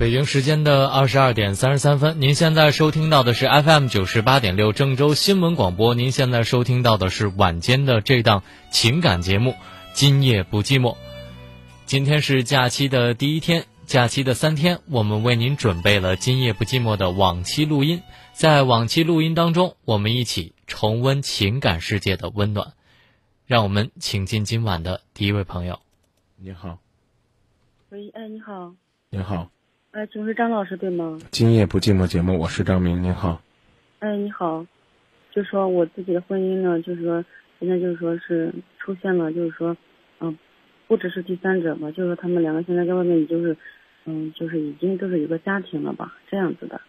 北京时间的二十二点三十三分，您现在收听到的是 FM 九十八点六郑州新闻广播。您现在收听到的是晚间的这档情感节目《今夜不寂寞》。今天是假期的第一天，假期的三天，我们为您准备了《今夜不寂寞》的往期录音。在往期录音当中，我们一起重温情感世界的温暖。让我们请进今晚的第一位朋友。你好，喂，哎，你好，你好，哎，请问是张老师对吗？今夜不寂寞节目，我是张明，您好。哎，你好，就说我自己的婚姻呢，就是说现在就是说是出现了，就是说，嗯，不只是第三者吧，就是说他们两个现在在外面，就是，嗯，就是已经都是有个家庭了吧，这样子的，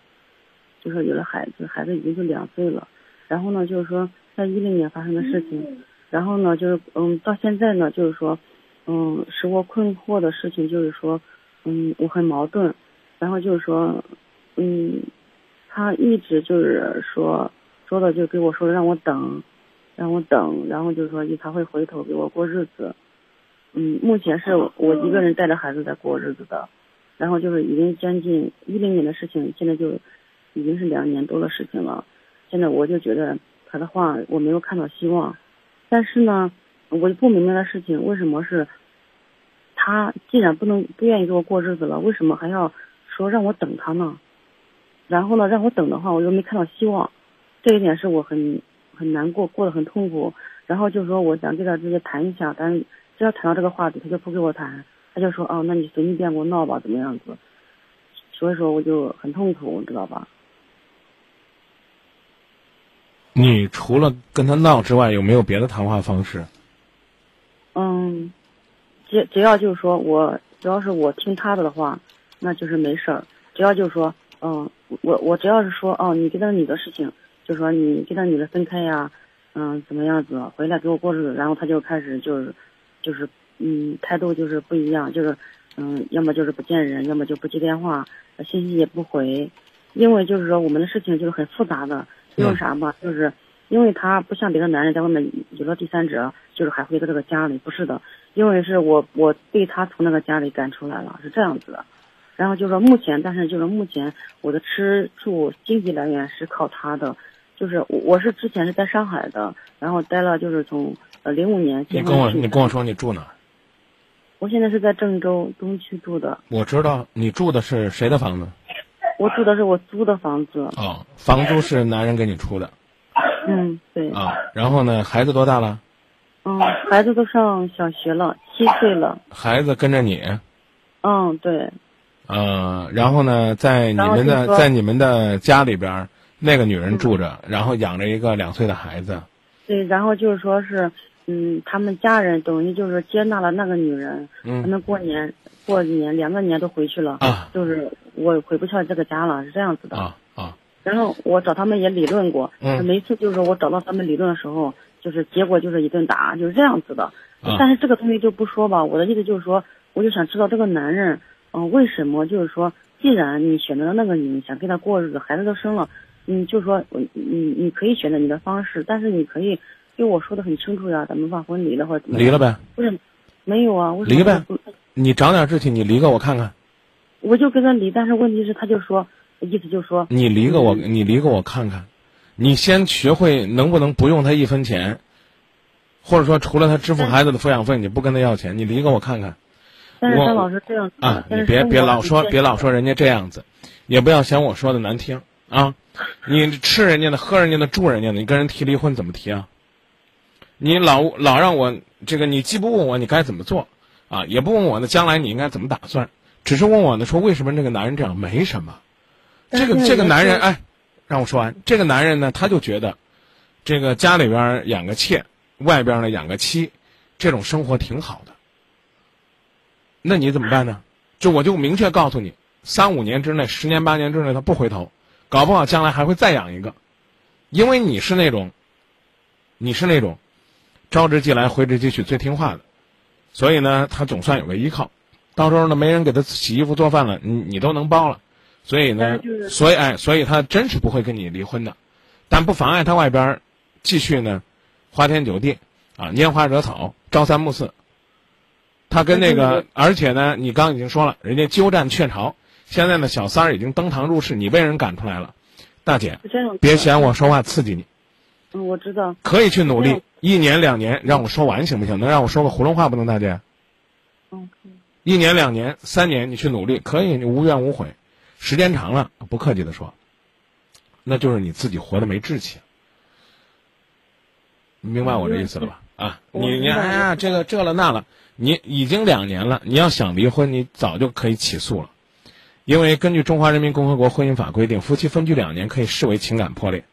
就说有了孩子，孩子已经就两岁了，然后呢，就是说在一零年发生的事情，然后呢，就是嗯，到现在呢，就是说，嗯，使我困惑的事情就是说，嗯，我很矛盾，然后就是说，嗯，他一直就是说说的就给我说让我等，让我等，然后就是说他会回头给我过日子，嗯，目前是我一个人带着孩子在过日子的，然后就是已经将近一零年的事情，现在就已经是两年多的事情了，现在我就觉得他的话我没有看到希望，但是呢，我就不明白的事情为什么是。他既然不能不愿意跟我过日子了，为什么还要说让我等他呢？然后呢，让我等的话，我又没看到希望，这一点是我很很难过，过得很痛苦。然后就说我想跟他直接谈一下，但是只要谈到这个话题，他就不跟我谈，他就说哦，那你随你便给我闹吧，怎么样子？所以说我就很痛苦，你知道吧？你除了跟他闹之外，有没有别的谈话方式？嗯。只只要就是说我只要是我听他的的话，那就是没事儿。只要就是说，嗯，我我只要是说，哦，你跟那个女的事情，就说你跟那女的分开呀，嗯，怎么样子，回来给我过日子，然后他就开始就是，就是嗯，态度就是不一样，就是嗯，要么就是不见人，要么就不接电话，信息也不回，因为就是说我们的事情就是很复杂的，因为啥吧，就是。因为他不像别的男人在外面有了第三者，就是还回到这个家里，不是的。因为是我我被他从那个家里赶出来了，是这样子的。然后就说目前，但是就是目前我的吃住经济来源是靠他的，就是我是之前是在上海的，然后待了就是从呃零五年。你跟我你跟我说你住哪？我现在是在郑州东区住的。我知道你住的是谁的房子？我住的是我租的房子。哦，房租是男人给你出的。嗯，对啊，然后呢？孩子多大了？嗯，孩子都上小学了，七岁了。孩子跟着你？嗯，对。呃，然后呢，在你们的在你们的家里边，那个女人住着，然后养着一个两岁的孩子。对，然后就是说是，嗯，他们家人等于就是接纳了那个女人。嗯。他们过年过年两个年都回去了。啊。就是我回不去这个家了，是这样子的。啊啊。然后我找他们也理论过，嗯每次就是我找到他们理论的时候，就是结果就是一顿打，就是这样子的。但是这个东西就不说吧，我的意思就是说，我就想知道这个男人，嗯，为什么就是说，既然你选择了那个女人，想跟他过日子，孩子都生了，嗯，就说你你你可以选择你的方式，但是你可以跟我说的很清楚呀，咱们把婚离了或者怎么离了呗？不是，没有啊，离呗。你长点志气，你离个我看看。我就跟他离，但是问题是他就说。意思就是说，你离个我，你离个我看看，你先学会能不能不用他一分钱，或者说除了他支付孩子的抚养费，你不跟他要钱，你离个我看看。但是张老师这样啊，你别别老说，别老说人家这样子，也不要嫌我说的难听啊。你吃人家的，喝人家的，住人家的，你跟人提离婚怎么提啊？你老老让我这个，你既不问我你该怎么做啊，也不问我呢将来你应该怎么打算，只是问我呢说为什么这个男人这样？没什么。这个这个男人哎，让我说完。这个男人呢，他就觉得，这个家里边养个妾，外边呢养个妻，这种生活挺好的。那你怎么办呢？就我就明确告诉你，三五年之内，十年八年之内，他不回头，搞不好将来还会再养一个，因为你是那种，你是那种，招之即来，挥之即去，最听话的，所以呢，他总算有个依靠。到时候呢，没人给他洗衣服做饭了，你你都能包了。所以呢，所以哎，所以他真是不会跟你离婚的，但不妨碍他外边继续呢，花天酒地啊，拈花惹草，朝三暮四。他跟那个，而且呢，你刚已经说了，人家鸠占鹊巢，现在呢，小三儿已经登堂入室，你被人赶出来了，大姐。别嫌我说话刺激你，嗯，我知道。可以去努力，一年两年让我说完行不行？能让我说个囫囵话不能，大姐？嗯，一年两年三年你去努力，可以，你无怨无悔。时间长了，不客气的说，那就是你自己活得没志气。你明白我这意思了吧？啊，你你哎呀，这个这了那了，你已经两年了，你要想离婚，你早就可以起诉了，因为根据《中华人民共和国婚姻法》规定，夫妻分居两年可以视为情感破裂，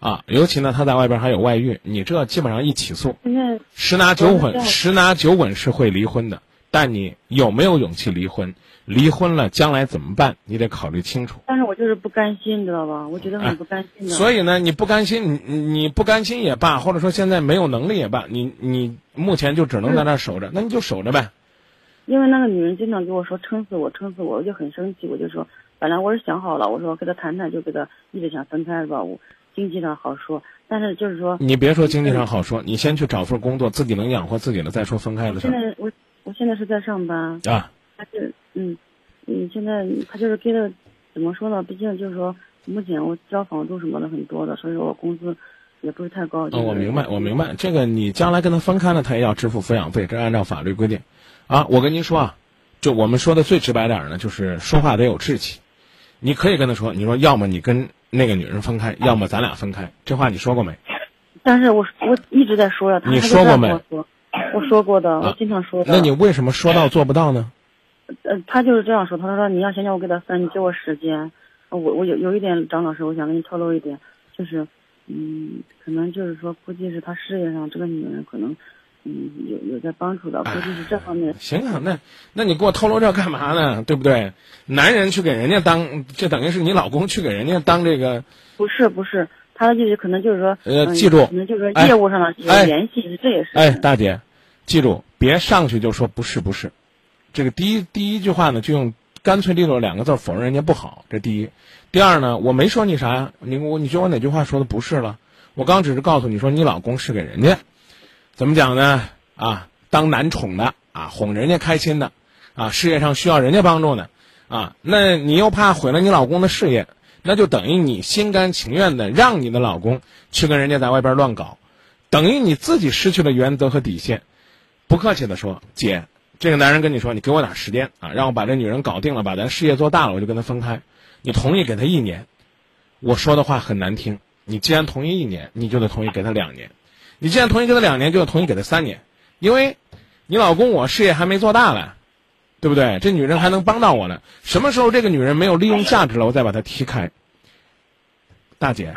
啊，尤其呢他在外边还有外遇，你这基本上一起诉，十拿九稳，十拿九稳是会离婚的。但你有没有勇气离婚？离婚了将来怎么办？你得考虑清楚。但是我就是不甘心，你知道吧？我觉得很不甘心的。所以呢，你不甘心，你你你不甘心也罢，或者说现在没有能力也罢，你你目前就只能在那守着，那你就守着呗。因为那个女人经常跟我说撑死我，撑死我，我就很生气。我就说，本来我是想好了，我说跟他谈谈，就跟他一直想分开是吧？我经济上好说，但是就是说，你别说经济上好说，你先去找份工作，自己能养活自己了再说分开的事现儿在我我现在是在上班，啊。他是嗯嗯，现在他就是给的怎么说呢？毕竟就是说，目前我交房租什么的很多的，所以说我工资也不是太高。就哦，我明白，我明白，这个你将来跟他分开了，他也要支付抚养费，这按照法律规定。啊，我跟您说啊，就我们说的最直白点儿呢，就是说话得有志气。你可以跟他说，你说要么你跟那个女人分开，要么咱俩分开，这话你说过没？但是我我一直在说呀，他你说过没样跟我说过的，啊我经常说的。那你为什么说到做不到呢？呃，他就是这样说，他说你要想想我给他分，你给我时间。呃我我有有一点，张老师，我想跟你透露一点，就是，嗯，可能就是说，估计是他事业上这个女人可能，嗯，有有在帮助的，估计是这方面。行啊，那那你给我透露这干嘛呢？对不对？男人去给人家当，这等于是你老公去给人家当这个不是不是，他的意思可能就是说，嗯呃记住可能就是说哎业务上的有哎联系，这也是。哎，大姐，记住，别上去就说不是不是，这个第一第一句话呢，就用干脆利落两个字否认人家不好，这第一。第二呢，我没说你啥呀，你我你觉得我哪句话说的不是了？我刚只是告诉你说你老公是给人家，怎么讲呢？啊，当男宠的啊，哄人家开心的，啊，事业上需要人家帮助的，啊，那你又怕毁了你老公的事业，那就等于你心甘情愿的让你的老公去跟人家在外边乱搞，等于你自己失去了原则和底线。不客气的说，姐，这个男人跟你说，你给我点时间啊，让我把这女人搞定了，把咱事业做大了，我就跟他分开。你同意给他一年，我说的话很难听。你既然同意一年，你就得同意给他两年。你既然同意给他两年，就得同意给他三年，因为，你老公我事业还没做大呢，对不对？这女人还能帮到我呢。什么时候这个女人没有利用价值了，我再把她踢开。大姐，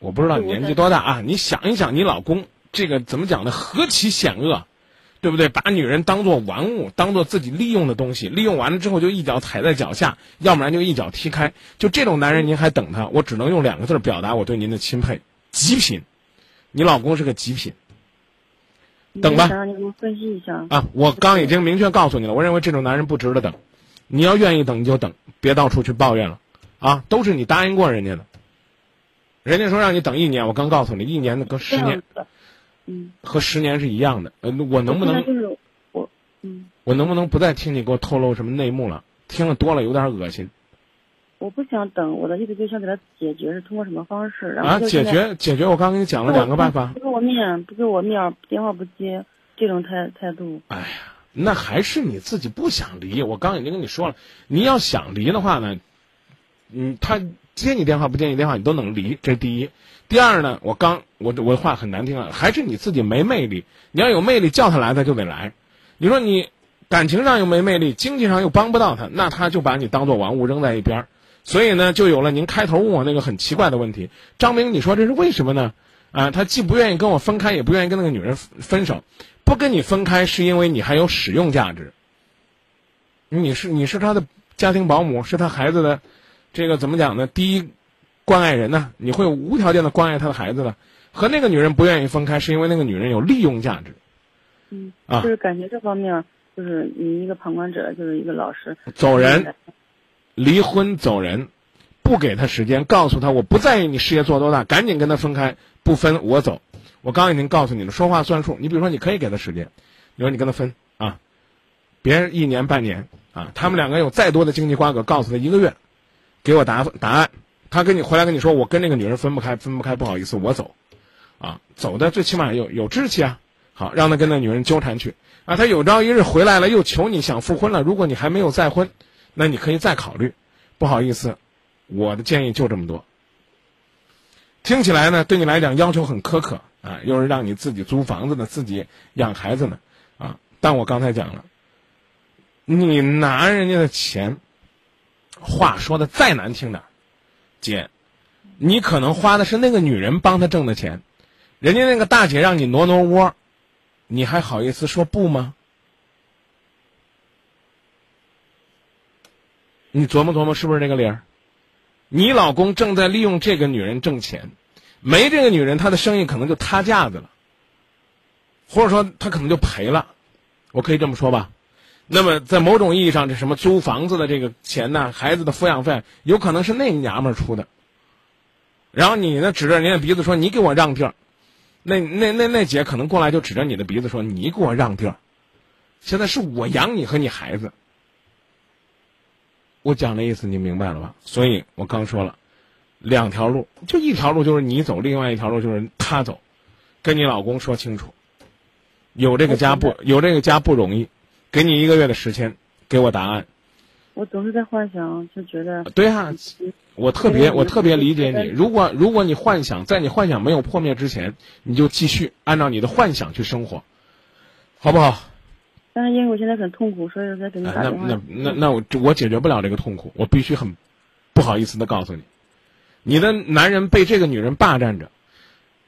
我不知道你年纪多大啊？你想一想，你老公这个怎么讲呢？何其险恶！对不对？把女人当做玩物，当做自己利用的东西，利用完了之后就一脚踩在脚下，要不然就一脚踢开。就这种男人，您还等他？我只能用两个字表达我对您的钦佩：极品。你老公是个极品等吧给我分析一下。啊！我刚已经明确告诉你了，我认为这种男人不值得等。你要愿意等你就等，别到处去抱怨了啊！都是你答应过人家的，人家说让你等一年，我刚告诉你，一年的跟十年嗯，和十年是一样的。呃，我能不能我现在就是我，嗯，我能不能不再听你给我透露什么内幕了？听了多了有点恶心我不想等，我的意思就想给他解决，是通过什么方式？然后啊！解决解决，我刚跟你讲了两个办法不。给我面，不给我面，电话不接，这种态态度。哎呀，那还是你自己不想离。我刚已经跟你说了，你要想离的话呢，嗯，他接你电话不接你电话，你都能离，这是第一。第二呢，我刚我我的话很难听了，还是你自己没魅力。你要有魅力，叫他来他就得来。你说你感情上又没魅力，经济上又帮不到他，那他就把你当做玩物扔在一边儿。所以呢，就有了您开头问我那个很奇怪的问题。张明，你说这是为什么呢？啊，他既不愿意跟我分开，也不愿意跟那个女人分手。不跟你分开，是因为你还有使用价值。你是你是他的家庭保姆，是他孩子的这个怎么讲呢？第一关爱人呢，你会无条件的关爱他的孩子的。和那个女人不愿意分开，是因为那个女人有利用价值。嗯，啊就是感觉这方面，就是你一个旁观者，就是一个老师，走人，离婚走人，不给他时间，告诉他我不在意你事业做多大，赶紧跟他分开，不分我走。我刚已经告诉你了，说话算数。你比如说，你可以给他时间，你说你跟他分啊，别一年半年啊，他们两个有再多的经济瓜葛，告诉他一个月，给我答答案。他跟你回来跟你说，我跟那个女人分不开，分不开，不好意思，我走，啊，走的最起码有有志气啊。好，让他跟那女人纠缠去啊。他有朝一日回来了，又求你想复婚了。如果你还没有再婚，那你可以再考虑。不好意思，我的建议就这么多。听起来呢，对你来讲要求很苛刻啊，又是让你自己租房子呢，自己养孩子呢，啊。但我刚才讲了，你拿人家的钱，话说的再难听点，姐，你可能花的是那个女人帮他挣的钱，人家那个大姐让你挪挪窝。你还好意思说不吗？你琢磨琢磨，是不是这个理儿？你老公正在利用这个女人挣钱，没这个女人，他的生意可能就塌架子了，或者说他可能就赔了，我可以这么说吧？那么在某种意义上，这什么租房子的这个钱呢，孩子的抚养费，有可能是那娘们儿出的。然后你呢，指着人家鼻子说：“你给我让地儿。”那那那那姐可能过来就指着你的鼻子说：“你给我让地儿，现在是我养你和你孩子。”我讲的意思你明白了吧？所以我刚说了，两条路，就一条路就是你走，另外一条路就是他走，跟你老公说清楚，有这个家不有这个家不容易，给你一个月的时间，给我答案。我总是在幻想，就觉得对啊。我特别，我特别理解你。如果如果你幻想在你幻想没有破灭之前，你就继续按照你的幻想去生活，好不好？但是因为我现在很痛苦，所以我在给你打电话。那那那那我我解决不了这个痛苦，我必须很不好意思的告诉你，你的男人被这个女人霸占着，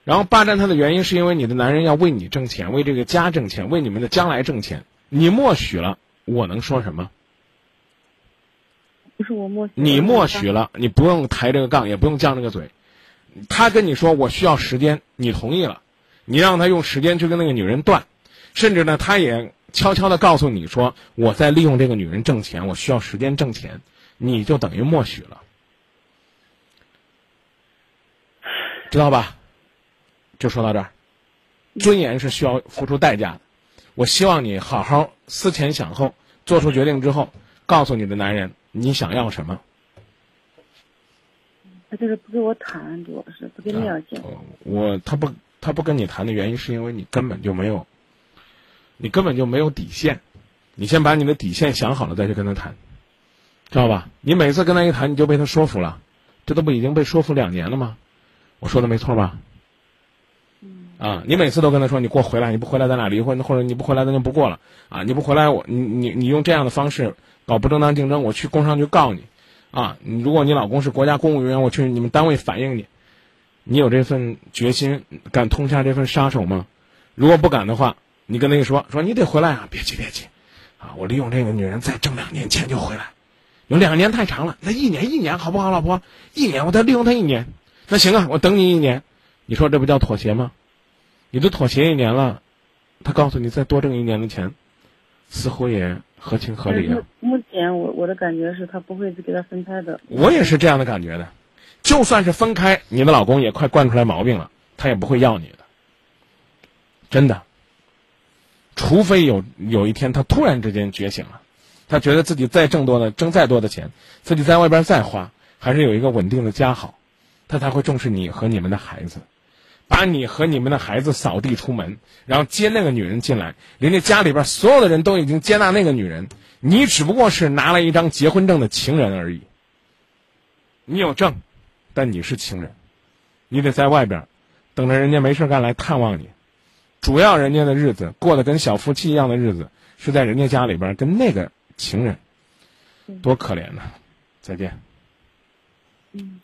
然后霸占他的原因是因为你的男人要为你挣钱，为这个家挣钱，为你们的将来挣钱。你默许了，我能说什么？不是我默许，你默许了，你不用抬这个杠，也不用犟这个嘴。他跟你说我需要时间，你同意了，你让他用时间去跟那个女人断，甚至呢，他也悄悄的告诉你说我在利用这个女人挣钱，我需要时间挣钱，你就等于默许了，知道吧？就说到这儿，尊严是需要付出代价的。我希望你好好思前想后，做出决定之后，告诉你的男人。你想要什么？他就是不跟我谈，主要是不跟你要钱。我他不他不跟你谈的原因，是因为你根本就没有，你根本就没有底线。你先把你的底线想好了，再去跟他谈，知道吧？你每次跟他一谈，你就被他说服了，这都不已经被说服两年了吗？我说的没错吧？啊，你每次都跟他说，你给我回来，你不回来咱俩离婚，或者你不回来咱就不过了。啊，你不回来我你你你用这样的方式。搞不正当竞争，我去工商局告你，啊！如果你老公是国家公务员，我去你们单位反映你。你有这份决心，敢痛下这份杀手吗？如果不敢的话，你跟他一说，说你得回来啊！别急别急，啊！我利用这个女人再挣两年钱就回来。有两年太长了，那一年一年好不好，老婆？一年我再利用他一年，那行啊，我等你一年。你说这不叫妥协吗？你都妥协一年了，他告诉你再多挣一年的钱，似乎也。合情合理啊！目前我我的感觉是他不会给他分开的。我也是这样的感觉的，就算是分开，你的老公也快惯出来毛病了，他也不会要你的。真的，除非有有一天他突然之间觉醒了，他觉得自己再挣多的挣再多的钱，自己在外边再花，还是有一个稳定的家好，他才会重视你和你们的孩子。把你和你们的孩子扫地出门，然后接那个女人进来，人家家里边所有的人都已经接纳那个女人，你只不过是拿了一张结婚证的情人而已。你有证，但你是情人，你得在外边等着人家没事干来探望你。主要人家的日子过得跟小夫妻一样的日子，是在人家家里边跟那个情人，多可怜呐！再见。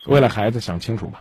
为了孩子想清楚吧。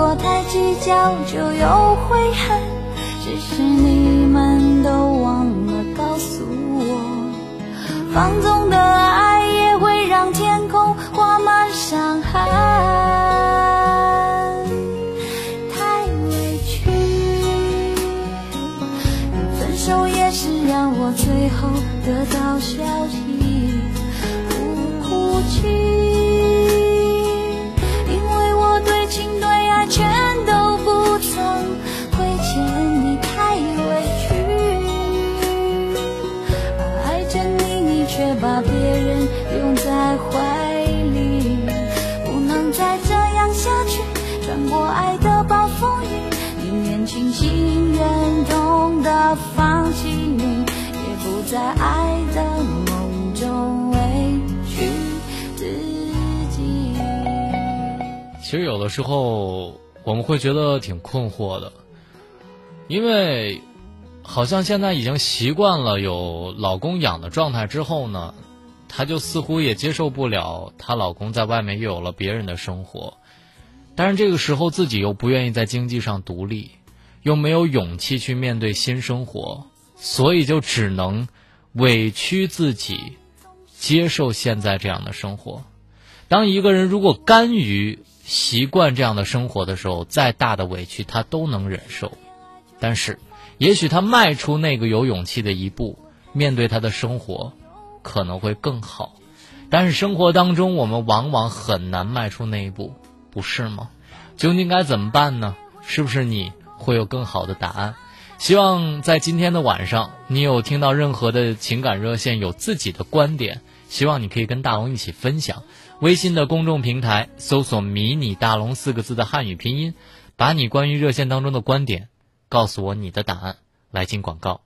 果太计较就有悔恨。只是你们都忘了告诉我，放纵的爱也会让天空在爱的梦中委屈自己。其实有的时候我们会觉得挺困惑的，因为好像现在已经习惯了有老公养的状态之后呢，她就似乎也接受不了她老公在外面又有了别人的生活，但是这个时候自己又不愿意在经济上独立，又没有勇气去面对新生活，所以就只能委屈自己，接受现在这样的生活。当一个人如果甘于习惯这样的生活的时候，再大的委屈他都能忍受。但是，也许他迈出那个有勇气的一步，面对他的生活，可能会更好。但是生活当中，我们往往很难迈出那一步，不是吗？究竟该怎么办呢？是不是你会有更好的答案？希望在今天的晚上，你有听到任何的情感热线，有自己的观点，希望你可以跟大龙一起分享。微信的公众平台搜索“迷你大龙”四个字的汉语拼音，把你关于热线当中的观点告诉我你的答案。来进广告。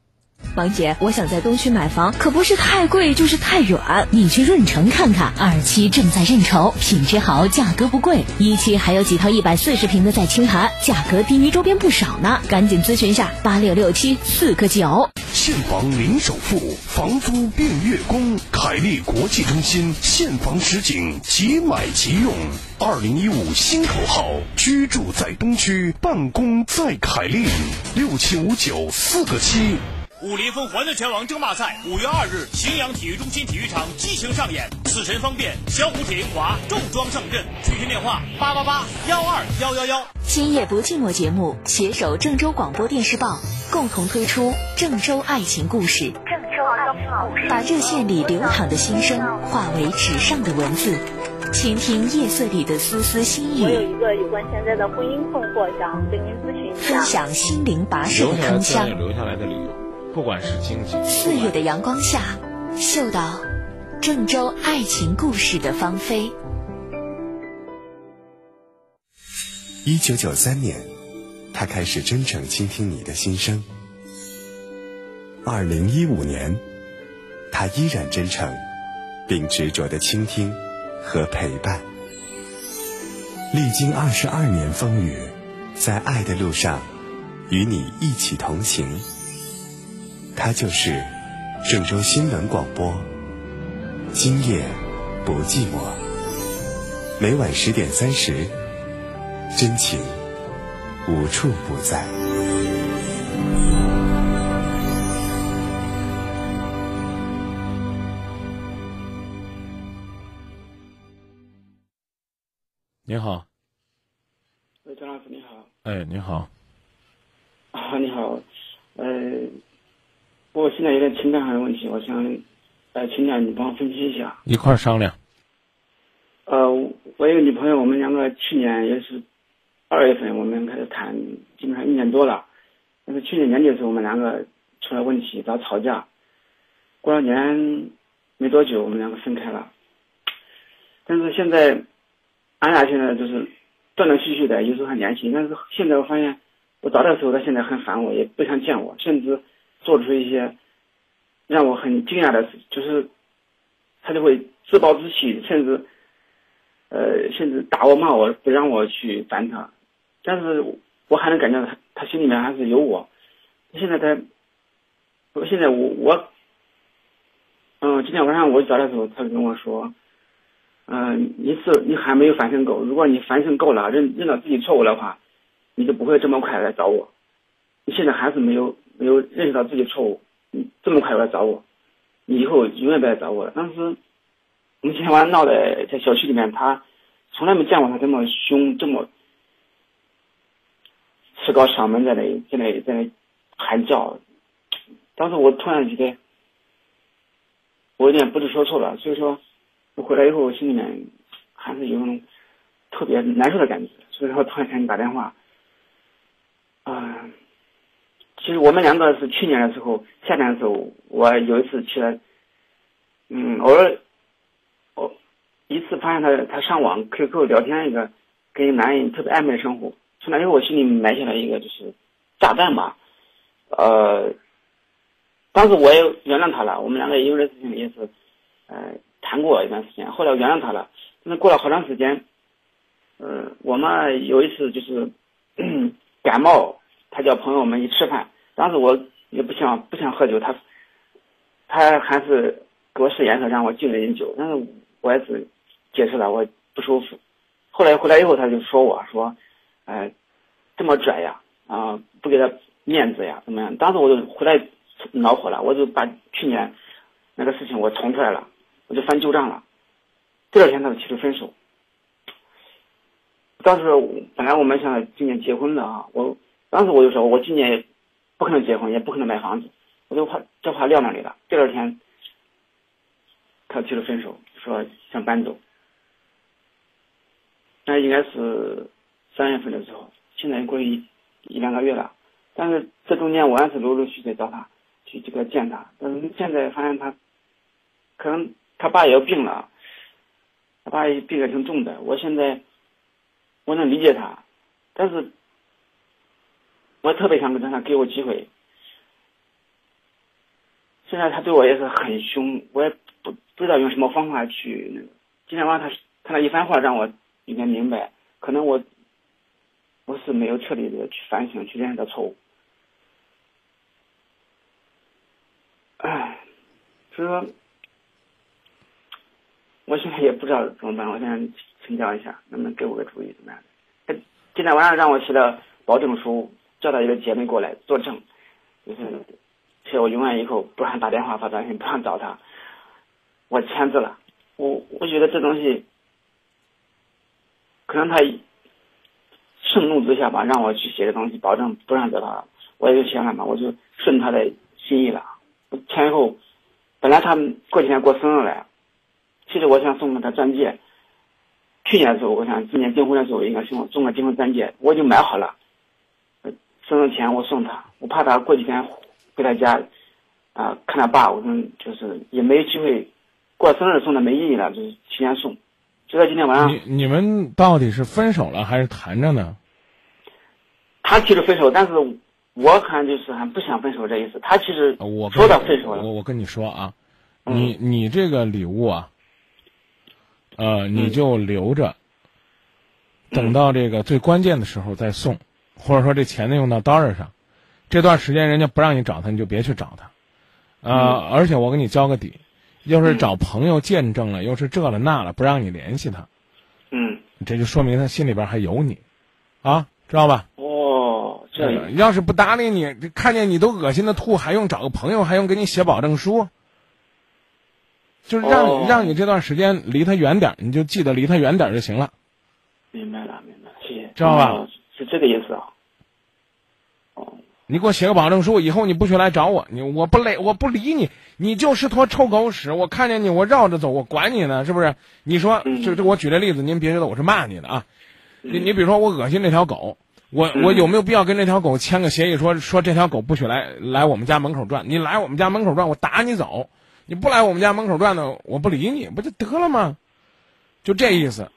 王姐，我想在东区买房，可不是太贵就是太远。你去润城看看，二期正在认筹，品质好，价格不贵。一期还有几套一百四十平的在清盘，价格低于周边不少呢。赶紧咨询下，八六六七四个九。现房零首付，房租并月供。凯利国际中心现房实景，即买即用。二零一五新口号：居住在东区，办公在凯利。六七五九四个七。武林风环的拳王争霸赛五月二日，荥阳体育中心体育场激情上演，死神方便，小虎铁英华重装上阵，具体电话八八八幺二幺幺幺。今夜不寂寞节目携手郑州广播电视报共同推出《郑州爱情故事》，郑州爱情故事，把热线里流淌的心声化为纸上的文字，倾听夜色里的丝丝心我有，一个有关现在的婚姻困惑，想跟您咨询一下分。享心灵跋涉的铿锵。留下来的理由，不管是经济，四月的阳光下，嗅到郑州爱情故事的芳菲。一九九三年，他开始真诚倾听你的心声。二零一五年，他依然真诚，并执着的倾听和陪伴。历经二十二年风雨，在爱的路上，与你一起同行。他就是郑州新闻广播，今夜不寂寞。每晚十点三十。真情无处不在。你好，喂，张老师你好。哎，你好，啊，你好，呃，我现在有点情感上的问题，我想，呃，请教你帮我分析一下。一块儿商量。呃，我有个女朋友，我们两个去年也是二月份我们开始谈，基本上一年多了。但是去年年底的时候，我们两个出了问题，老吵架。过了年没多久，我们两个分开了。但是现在，俺俩现在就是断断续续的，有时候还联系。但是现在我发现，我找她的时候，她现在很烦我，也不想见我，甚至做出一些让我很惊讶的事，就是他就会自暴自弃，甚至呃甚至打我骂我，不让我去烦他。但是我还能感觉到他他心里面还是有我。现在他，我现在我我，嗯，今天晚上我找的时候，他就跟我说，嗯，你是你还没有反省够，如果你反省够了，认认到自己错误的话，你就不会这么快来找我。你现在还是没有没有认识到自己错误，你这么快来找我，你以后永远不来找我了。当时我们今天晚上闹的在小区里面，他从来没见过他这么凶，这么持高嗓门在那在那在那喊叫。当时我突然觉得我有点不知所措了，所以说我回来以后我心里面还是有种特别难受的感觉，所以说突然给你打电话，啊。其实我们两个是去年的时候，夏天的时候，我有一次去了，嗯，偶尔，我一次发现他他上网 QQ 聊天一个跟一个男人特别暧昧的生活，从那以后我心里埋下了一个就是炸弹吧，呃，当时我也原谅他了，我们两个因为这事情也是呃谈过一段时间，后来我原谅他了，那过了好长时间，呃，我们有一次就是 感冒，他叫朋友们一吃饭。当时我也不想不想喝酒，他他还是给我使颜色让我敬了点酒，但是我也是解释了我不舒服。后来回来以后他就说我说，哎，这么拽呀啊，不给他面子呀怎么样？当时我就回来恼火了，我就把去年那个事情我捅出来了，我就翻旧账了。第二天他就提出分手。当时本来我们想今年结婚的啊，我当时我就说我今年。不可能结婚，也不可能买房子，我就怕这话撂那里了。第二天，他提出分手，说想搬走。那应该是三月份的时候，现在过一一两个月了。但是这中间我还是陆陆续续找他去这个见他，但是现在发现他可能他爸也要病了，他爸病得挺重的。我现在我能理解他，但是。我特别想跟他给我机会。现在他对我也是很凶，我也不不知道用什么方法去。今天晚上他他那一番话让我有点明白，可能我我是没有彻底的去反省，去认识到错误。唉，所以说，我现在也不知道怎么办。我想请教一下，能不能给我个主意？怎么样？今天晚上让我写的保证书。叫他一个姐妹过来作证，就是说我永远以后不让打电话发短信，不让找他，我签字了。我我觉得这东西，可能他盛怒之下吧，让我去写的东西，保证不让找他。我也就签了嘛，我就顺他的心意了。我签以后，本来他过几天过生日来，其实我想送给他钻戒。去年的时候，我想今年订婚的时候应该送送个订婚钻戒，我已经买好了。生日前我送他，我怕他过几天回他家，啊，看他爸，我说就是也没有机会过生日送他没意义了，就是提前送。就在今天晚上，你你们到底是分手了还是谈着呢？他提出分手，但是我看就是还不想分手这意思。他其实说到分手了。我我跟你说啊，你你这个礼物啊，呃，你就留着，等到这个最关键的时候再送。或者说这钱呢用到刀刃上，这段时间人家不让你找他，你就别去找他，呃，而且我给你交个底，要是找朋友见证了，又是这了那了，不让你联系他，嗯，这就说明他心里边还有你，啊，知道吧？哦，这样，要是不搭理你，看见你都恶心的吐，还用找个朋友，还用给你写保证书，就是让你让你这段时间离他远点，你就记得离他远点就行了。明白了，明白了，谢谢，知道吧？是这个意思啊。你给我写个保证书，以后你不许来找我。你我不累，我不理你，你就是坨臭狗屎。我看见你，我绕着走，我管你呢，是不是？你说，这这我举这例子，您别觉得我是骂你的啊。你你比如说，我恶心这条狗，我我有没有必要跟这条狗签个协议，说说这条狗不许来来我们家门口转？你来我们家门口转，我打你走。你不来我们家门口转呢，我不理你，不就得了吗？就这意思。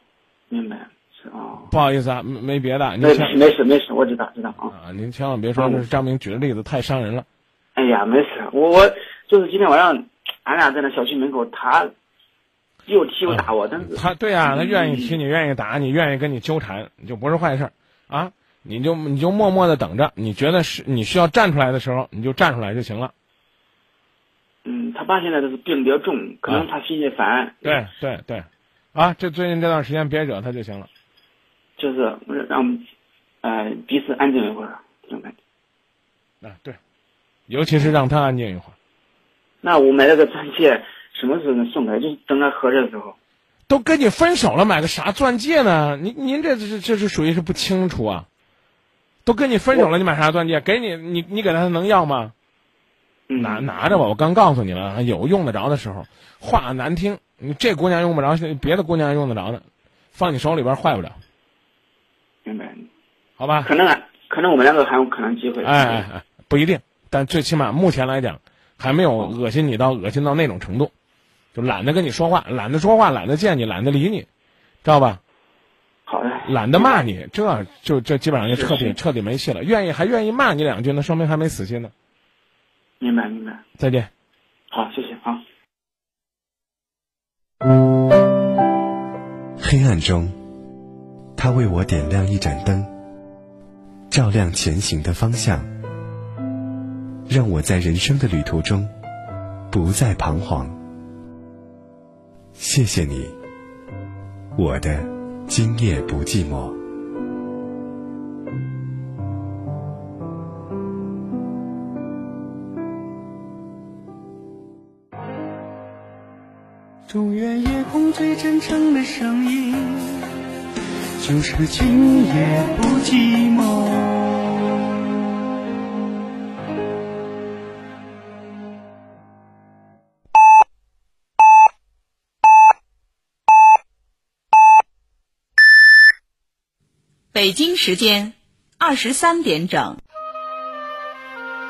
明白。哦，不好意思啊，没没别的。没事没事没事，我知道知道啊。您千万别说，这是张明举的例子太伤人了。哎呀，没事，我我就是今天晚上，俺俩在那小区门口，他又踢又打我，但是他对啊，他愿意踢你，愿意打你，愿意跟你纠缠，就不是坏事儿啊。你就你就默默的等着，你觉得是你需要站出来的时候，你就站出来就行了。嗯，他爸现在都是病比较重，可能他心里烦。对对对，啊，这最近这段时间别惹他就行了。就是让我们呃彼此安静一会儿，这种感觉。啊，对，尤其是让他安静一会儿。那我买了个钻戒，什么时候能送给他？就是等他合适的时候。都跟你分手了，买个啥钻戒呢？您您这这这是属于是不清楚啊。都跟你分手了，你买啥钻戒？给你，你你给他能要吗？拿拿着吧，我刚告诉你了，有用得着的时候。话难听，你这姑娘用不着，别的姑娘用得着的，放你手里边坏不了。明白。好吧。可能可能我们两个还有可能机会。哎哎哎，不一定，但最起码目前来讲，还没有恶心你到恶心到那种程度，就懒得跟你说话，懒得说话，懒得见你，懒得理你，知道吧？好的，懒得骂你，这就这基本上就彻底彻底没戏了。愿意还愿意骂你两句，那说明还没死心呢。明白明白。再见。好，谢谢啊。黑暗中，他为我点亮一盏灯，照亮前行的方向，让我在人生的旅途中不再彷徨。谢谢你，我的。今夜不寂寞。中原夜空最真诚的声音，就是今夜不寂寞。北京时间二十三点整，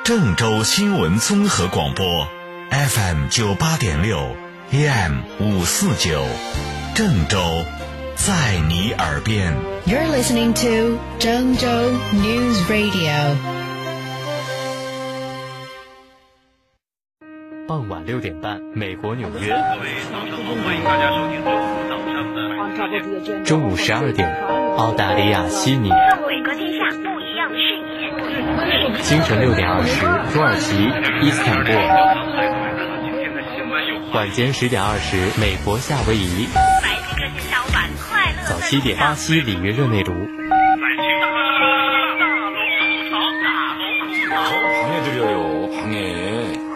郑州新闻综合广播，FM 九八点六，AM 五四九，郑州，在你耳边。You're listening to 郑州 News Radio。傍晚六点半，美国纽约。各位早上好，欢迎大家收听周五早上的。中午十二点。澳大利亚悉尼。伟哥天下不一样的视野。清晨六点二十，土耳其伊斯坦布尔。晚间十点二十，美国夏威夷。百姓热情小板，快乐。早七点，巴西里约热内卢。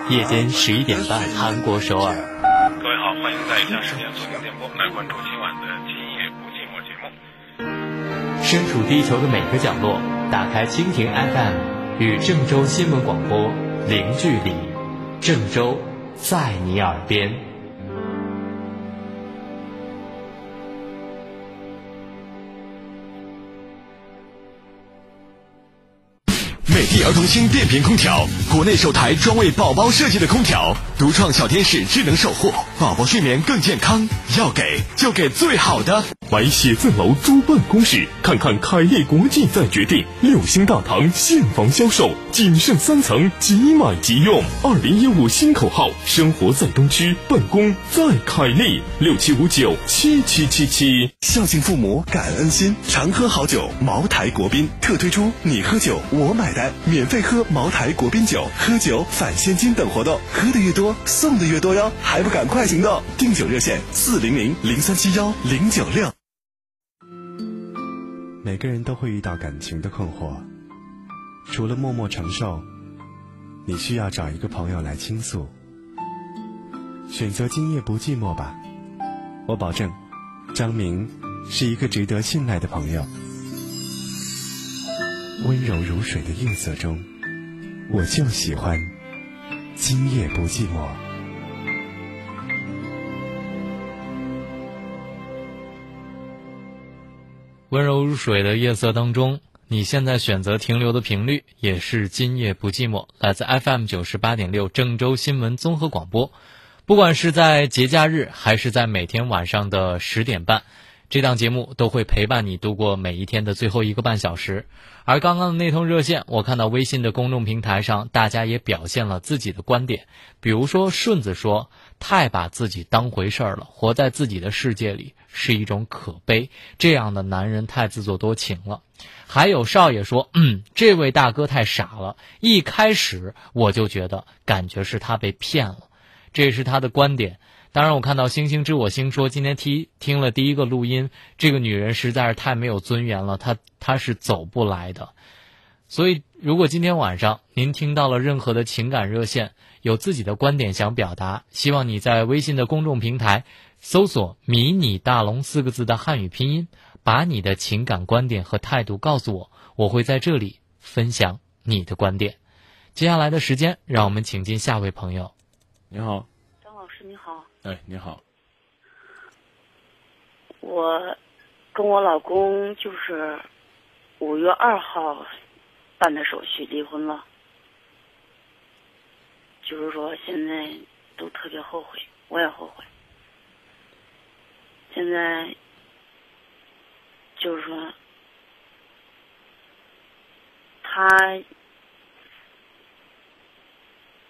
夜间十一点半，韩国首尔。各位好，欢迎在以下时间锁定电波来关注今晚的《今夜不寂寞》节目。身处地球的每个角落，打开蜻蜓 FM，与郑州新闻广播零距离。郑州，在你耳边。儿童星变频空调，国内首台专为宝宝设计的空调，独创小天使智能守护，宝宝睡眠更健康。要给就给最好的。买写字楼租办公室，看看凯利国际再决定。六星大堂现房销售，仅剩三层，即买即用。二零一五新口号：生活在东区，办公在凯利。六七五九七七七七。孝敬父母，感恩心，常喝好酒。茅台国宾特推出，你喝酒我买单，免费喝茅台国宾酒，喝酒返现金等活动，喝的越多，送的越多哟，还不赶快行动！订酒热线：四零零零三七幺零九六。每个人都会遇到感情的困惑，除了默默承受，你需要找一个朋友来倾诉。选择今夜不寂寞吧，我保证，张明是一个值得信赖的朋友。温柔如水的夜色中，我就喜欢今夜不寂寞。温柔如水的夜色当中，你现在选择停留的频率也是今夜不寂寞，来自 FM 九十八点六郑州新闻综合广播。不管是在节假日，还是在每天晚上的十点半，这档节目都会陪伴你度过每一天的最后一个半小时。而刚刚的那通热线，我看到微信的公众平台上，大家也表现了自己的观点。比如说顺子说：“太把自己当回事儿了，活在自己的世界里是一种可悲。这样的男人太自作多情了。”还有少爷说：“嗯，这位大哥太傻了，一开始我就觉得感觉是他被骗了。”这是他的观点。当然，我看到星星知我心说，今天听听了第一个录音，这个女人实在是太没有尊严了，她她是走不来的。所以，如果今天晚上您听到了任何的情感热线，有自己的观点想表达，希望你在微信的公众平台搜索“迷你大龙”四个字的汉语拼音，把你的情感观点和态度告诉我，我会在这里分享你的观点。接下来的时间，让我们请进下位朋友。你好，张老师，你好。哎，你好。我跟我老公就是五月二号办的手续离婚了，就是说现在都特别后悔，我也后悔。现在就是说他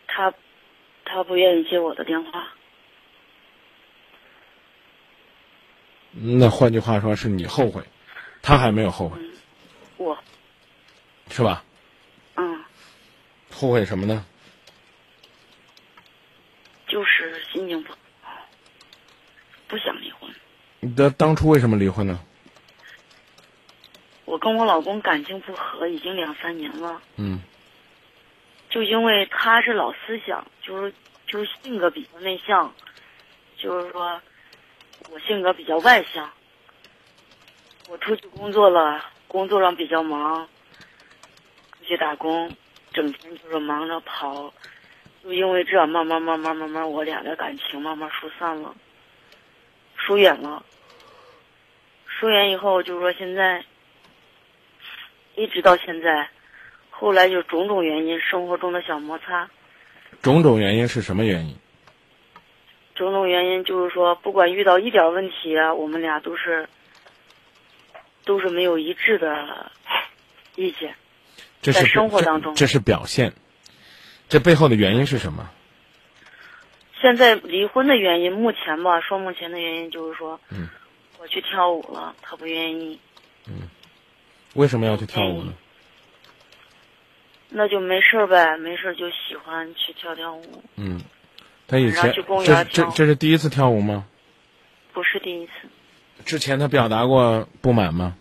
他他不愿意接我的电话。那换句话说，是你后悔，他还没有后悔，我，是吧？嗯，后悔什么呢？就是心情不好，不想离婚。你的当初为什么离婚呢？我跟我老公感情不和，已经两三年了。嗯。就因为他是老思想，就是就是性格比较内向，就是说。我性格比较外向，我出去工作了，工作上比较忙，出去打工，整天就是忙着跑，就因为这，慢慢慢慢慢慢，我俩的感情慢慢疏散了，疏远了，疏远以后，就是说现在，一直到现在，后来就种种原因，生活中的小摩擦。种种原因是什么原因？种种原因就是说，不管遇到一点问题啊，我们俩都是都是没有一致的意见。这是在生活当中，这是表现。这背后的原因是什么？现在离婚的原因，目前吧，说目前的原因就是说，嗯，我去跳舞了，他不愿意。嗯，为什么要去跳舞呢？那就没事呗，没事就喜欢去跳跳舞。嗯。他以前这这这是第一次跳舞吗？不是第一次。之前他表达过不满吗？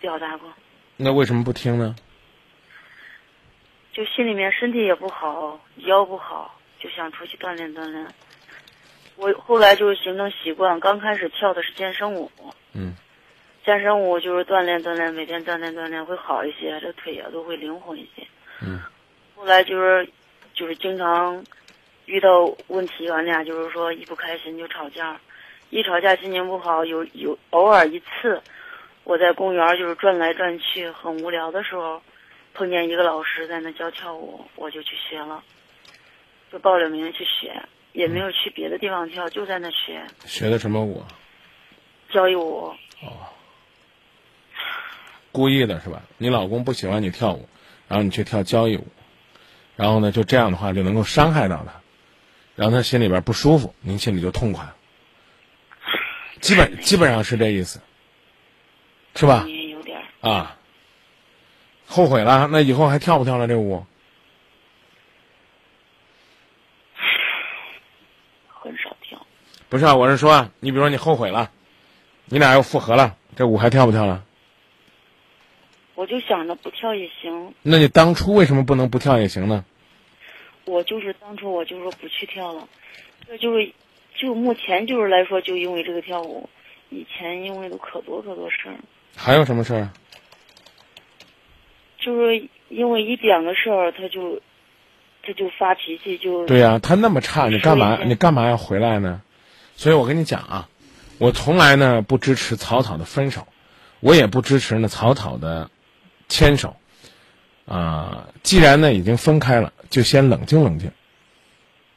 表达过。那为什么不听呢？就心里面身体也不好，腰不好，就想出去锻炼锻炼。我后来就是形成习惯，刚开始跳的是健身舞。嗯。健身舞就是锻炼锻炼，每天锻炼锻炼会好一些，这腿啊都会灵活一些。嗯。后来就是就是经常。遇到问题，俺俩就是说一不开心就吵架，一吵架心情不好，有有偶尔一次，我在公园就是转来转去，很无聊的时候，碰见一个老师在那教跳舞，我就去学了，就报了名去学，也没有去别的地方跳，就在那学。学的什么舞？交谊舞。哦。故意的是吧？你老公不喜欢你跳舞，然后你去跳交谊舞，然后呢，就这样的话就能够伤害到他。让他心里边不舒服，您心里就痛快了。基本基本上是这意思，是吧？也有点啊，后悔了，那以后还跳不跳了这舞？很少跳。不是啊，我是说，你比如说你后悔了，你俩又复合了，这舞还跳不跳了？我就想着不跳也行。那你当初为什么不能不跳也行呢？我就是当初我就说不去跳了，这就是就目前就是来说，就因为这个跳舞，以前因为都可多可多事儿。还有什么事儿？就是因为一点个事儿，他就他就发脾气，就对呀，他那么差，你干嘛你干嘛要回来呢？所以我跟你讲啊，我从来呢不支持草草的分手，我也不支持呢草草的牵手。啊，既然呢已经分开了，就先冷静冷静。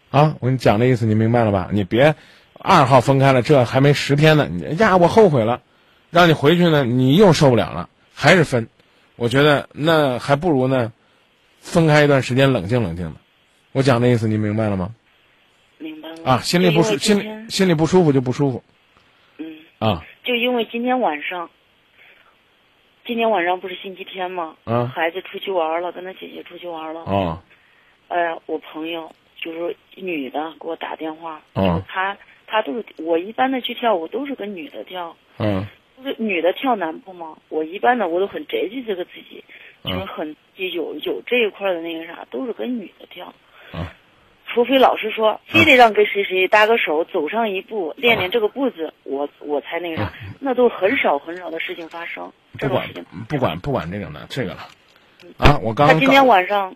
啊，我跟你讲这意思，你明白了吧？你别二号分开了，这还没十天呢，你呀，我后悔了，让你回去呢，你又受不了了，还是分。我觉得那还不如呢，分开一段时间，冷静冷静的。我讲的意思你明白了吗？明白了。啊，心里不舒，心里心里不舒服就不舒服。嗯。啊，就因为今天晚上，今天晚上不是星期天吗？啊孩子出去玩了，跟他姐姐出去玩了。哦，哎呀，我朋友就是女的给我打电话，哦，她她都是我一般的去跳舞都是跟女的跳，嗯就是女的跳男步嘛。我一般的我都很珍惜这个自己，就是嗯很有有这一块的那个啥，都是跟女的跳。嗯除非老师说非得让跟谁谁搭个手，走上一步，练练这个步子，我我才那个啥，那都很少很少的事情发生。这不管种事情，不管不管这个了，这个了。啊，我刚刚他今天晚上，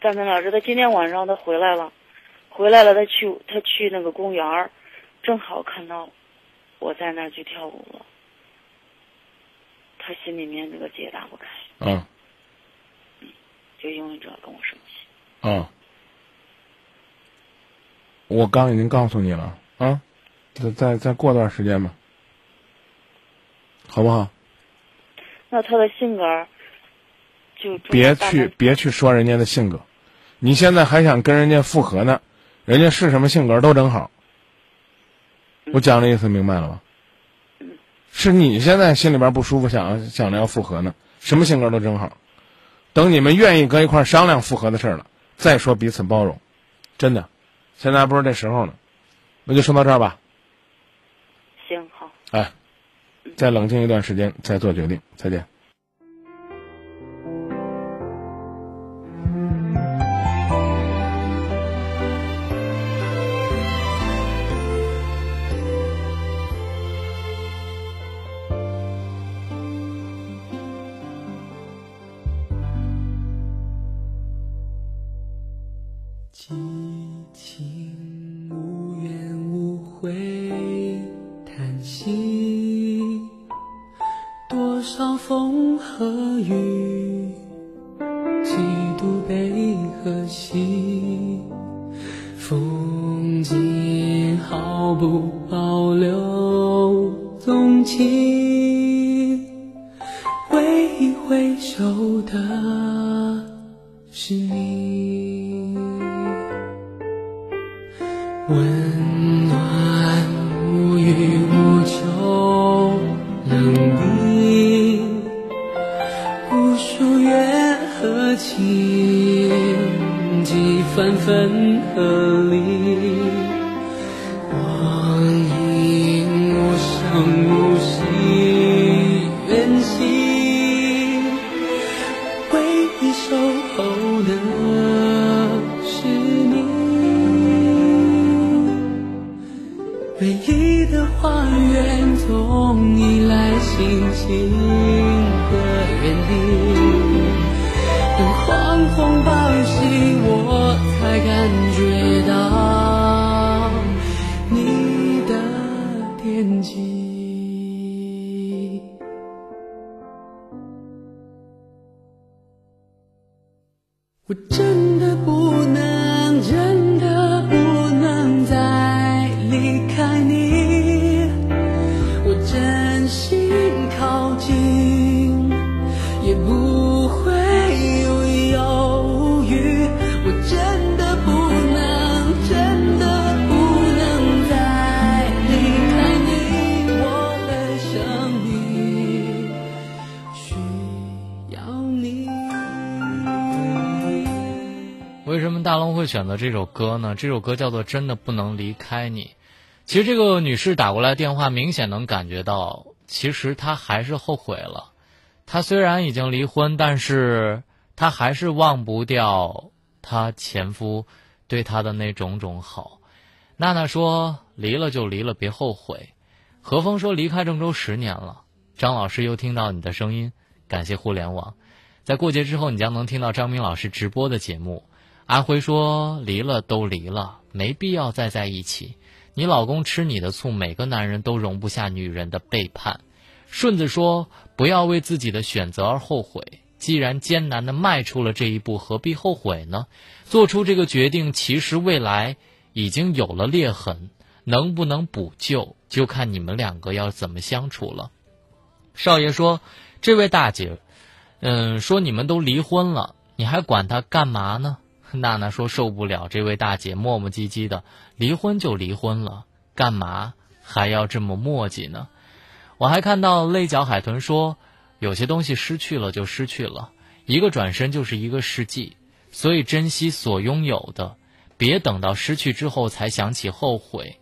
张明老师，他今天晚上他回来了，回来了，他去他去那个公园儿，正好看到我在那儿去跳舞了，他心里面那个结打不开，嗯就因为这跟我生气。嗯，我刚已经告诉你了啊，再再再过段时间吧，好不好？那他的性格就就别去别去说人家的性格，你现在还想跟人家复合呢，人家是什么性格都正好。我讲的意思明白了吧？是你现在心里边不舒服，想想着要复合呢，什么性格都正好，等你们愿意搁一块儿商量复合的事儿了，再说彼此包容，真的，现在不是这时候呢，那就说到这儿吧，行好。哎，再冷静一段时间再做决定，再见。赖星星的原地，选择这首歌呢？这首歌叫做《真的不能离开你》。其实这个女士打过来电话，明显能感觉到，其实她还是后悔了。她虽然已经离婚，但是她还是忘不掉她前夫对她的那种种好。娜娜说：“离了就离了，别后悔。”何峰说：“离开郑州十年了。”张老师又听到你的声音，感谢互联网。在过节之后，你将能听到张明老师直播的节目。阿辉说：“离了都离了，没必要再在一起。你老公吃你的醋，每个男人都容不下女人的背叛。”顺子说：“不要为自己的选择而后悔，既然艰难的迈出了这一步，何必后悔呢？做出这个决定，其实未来已经有了裂痕。能不能补救，就看你们两个要怎么相处了。少爷说：“这位大姐，嗯，说你们都离婚了，你还管他干嘛呢？” 娜娜说：“受不了，这位大姐磨磨唧唧的，离婚就离婚了，干嘛还要这么磨叽呢？”我还看到泪角海豚说：“有些东西失去了就失去了，一个转身就是一个世纪，所以珍惜所拥有的，别等到失去之后才想起后悔，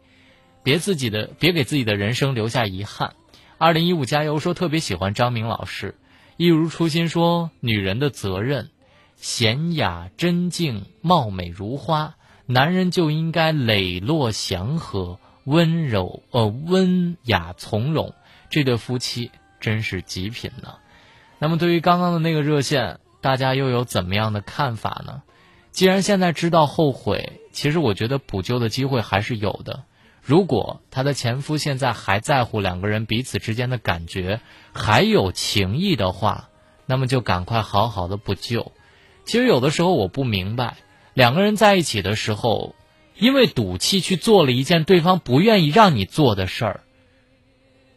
别自己的别给自己的人生留下遗憾。”二零一五加油说特别喜欢张明老师，一如初心说女人的责任。娴雅真静，貌美如花，男人就应该磊落祥和、温柔呃温雅从容。这对夫妻真是极品呢。那么对于刚刚的那个热线，大家又有怎么样的看法呢？既然现在知道后悔，其实我觉得补救的机会还是有的。如果她的前夫现在还在乎两个人彼此之间的感觉，还有情谊的话，那么就赶快好好的补救。其实有的时候我不明白，两个人在一起的时候，因为赌气去做了一件对方不愿意让你做的事儿，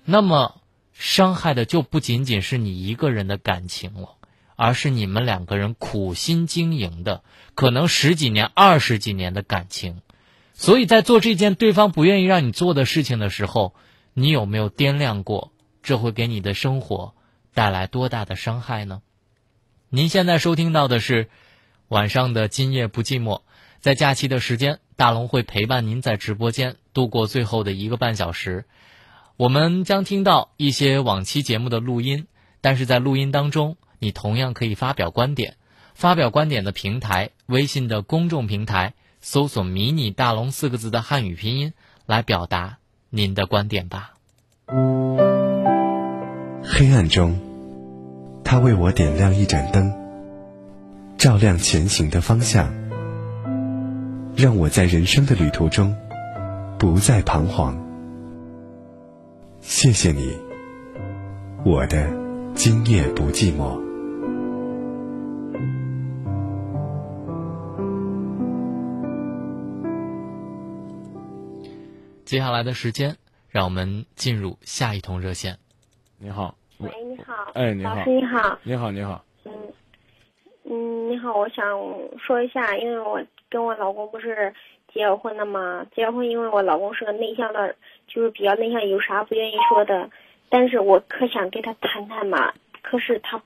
那么伤害的就不仅仅是你一个人的感情了，而是你们两个人苦心经营的可能十几年、二十几年的感情。所以在做这件对方不愿意让你做的事情的时候，你有没有掂量过，这会给你的生活带来多大的伤害呢？您现在收听到的是晚上的今夜不寂寞，在假期的时间，大龙会陪伴您在直播间度过最后的一个半小时。我们将听到一些往期节目的录音，但是在录音当中，你同样可以发表观点。发表观点的平台，微信的公众平台，搜索“迷你大龙”四个字的汉语拼音来表达您的观点吧。黑暗中。他为我点亮一盏灯，照亮前行的方向，让我在人生的旅途中不再彷徨。谢谢你，我的今夜不寂寞。接下来的时间，让我们进入下一通热线。你好。喂，你好。哎，你好。老师你好。你好，你好。嗯，嗯，你好，我想说一下，因为我跟我老公不是结了婚了吗？结了婚，因为我老公是个内向的，就是比较内向，有啥不愿意说的。但是我可想跟他谈谈嘛，可是他，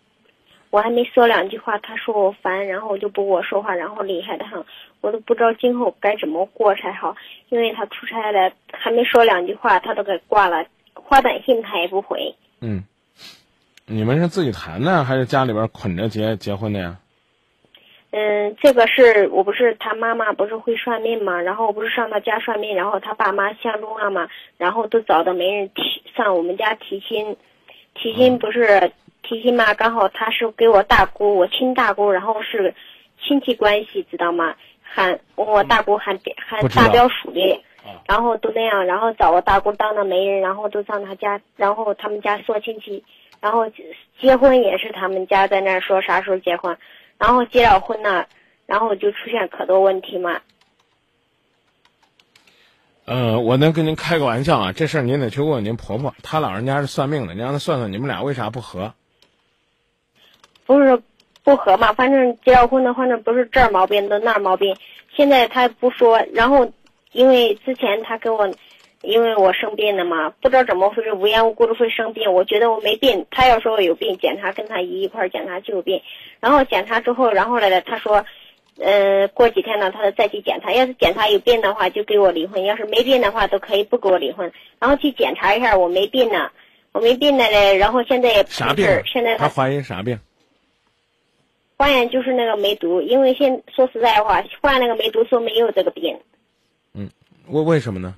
我还没说两句话，他说我烦，然后就不跟我说话，然后厉害的很，我都不知道今后该怎么过才好。因为他出差了，还没说两句话，他都给挂了，发短信他也不回。嗯。你们是自己谈的，还是家里边捆着结结婚的呀？嗯，这个是我不是他妈妈不是会算命嘛，然后我不是上他家算命，然后他爸妈相中了嘛，然后都找的媒人提上我们家提亲，提亲不是提亲嘛，刚好他是给我大姑，我亲大姑，然后是亲戚关系，知道吗？喊我大姑喊喊大表叔的，然后都那样，然后找我大姑当的媒人，然后都上他家，然后他们家说亲戚。然后结婚也是他们家在那儿说啥时候结婚，然后结了婚呢，然后就出现可多问题嘛。呃，我能跟您开个玩笑啊，这事儿您得去问问您婆婆，她老人家是算命的，你让她算算你们俩为啥不和。不是不和嘛，反正结了婚的，反正不是这儿毛病，都那儿毛病。现在他不说，然后因为之前他跟我。因为我生病了嘛，不知道怎么回事，无缘无故的会生病。我觉得我没病，他要说我有病，检查跟他姨一块检查就有病。然后检查之后，然后来了，他说，呃，过几天呢，他再去检查。要是检查有病的话，就给我离婚；要是没病的话，都可以不给我离婚。然后去检查一下，我没病呢，我没病了嘞。然后现在也啥病？现在他怀疑啥病？怀疑就是那个梅毒，因为现说实在话，患那个梅毒说没有这个病。嗯，为为什么呢？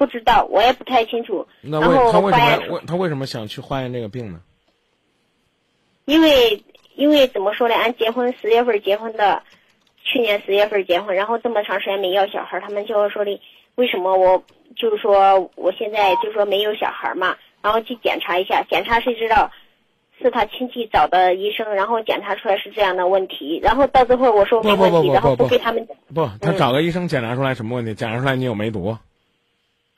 不知道，我也不太清楚。那为他为什么为他为什么想去化验这个病呢？因为因为怎么说呢？俺结婚十月份结婚的，去年十月份结婚，然后这么长时间没要小孩，他们就说的为什么我就是说我现在就说没有小孩嘛，然后去检查一下，检查谁知道是他亲戚找的医生，然后检查出来是这样的问题，然后到最后我说没问题，然后不给他们不，他找个医生检查出来什么问题？检查出来你有梅毒。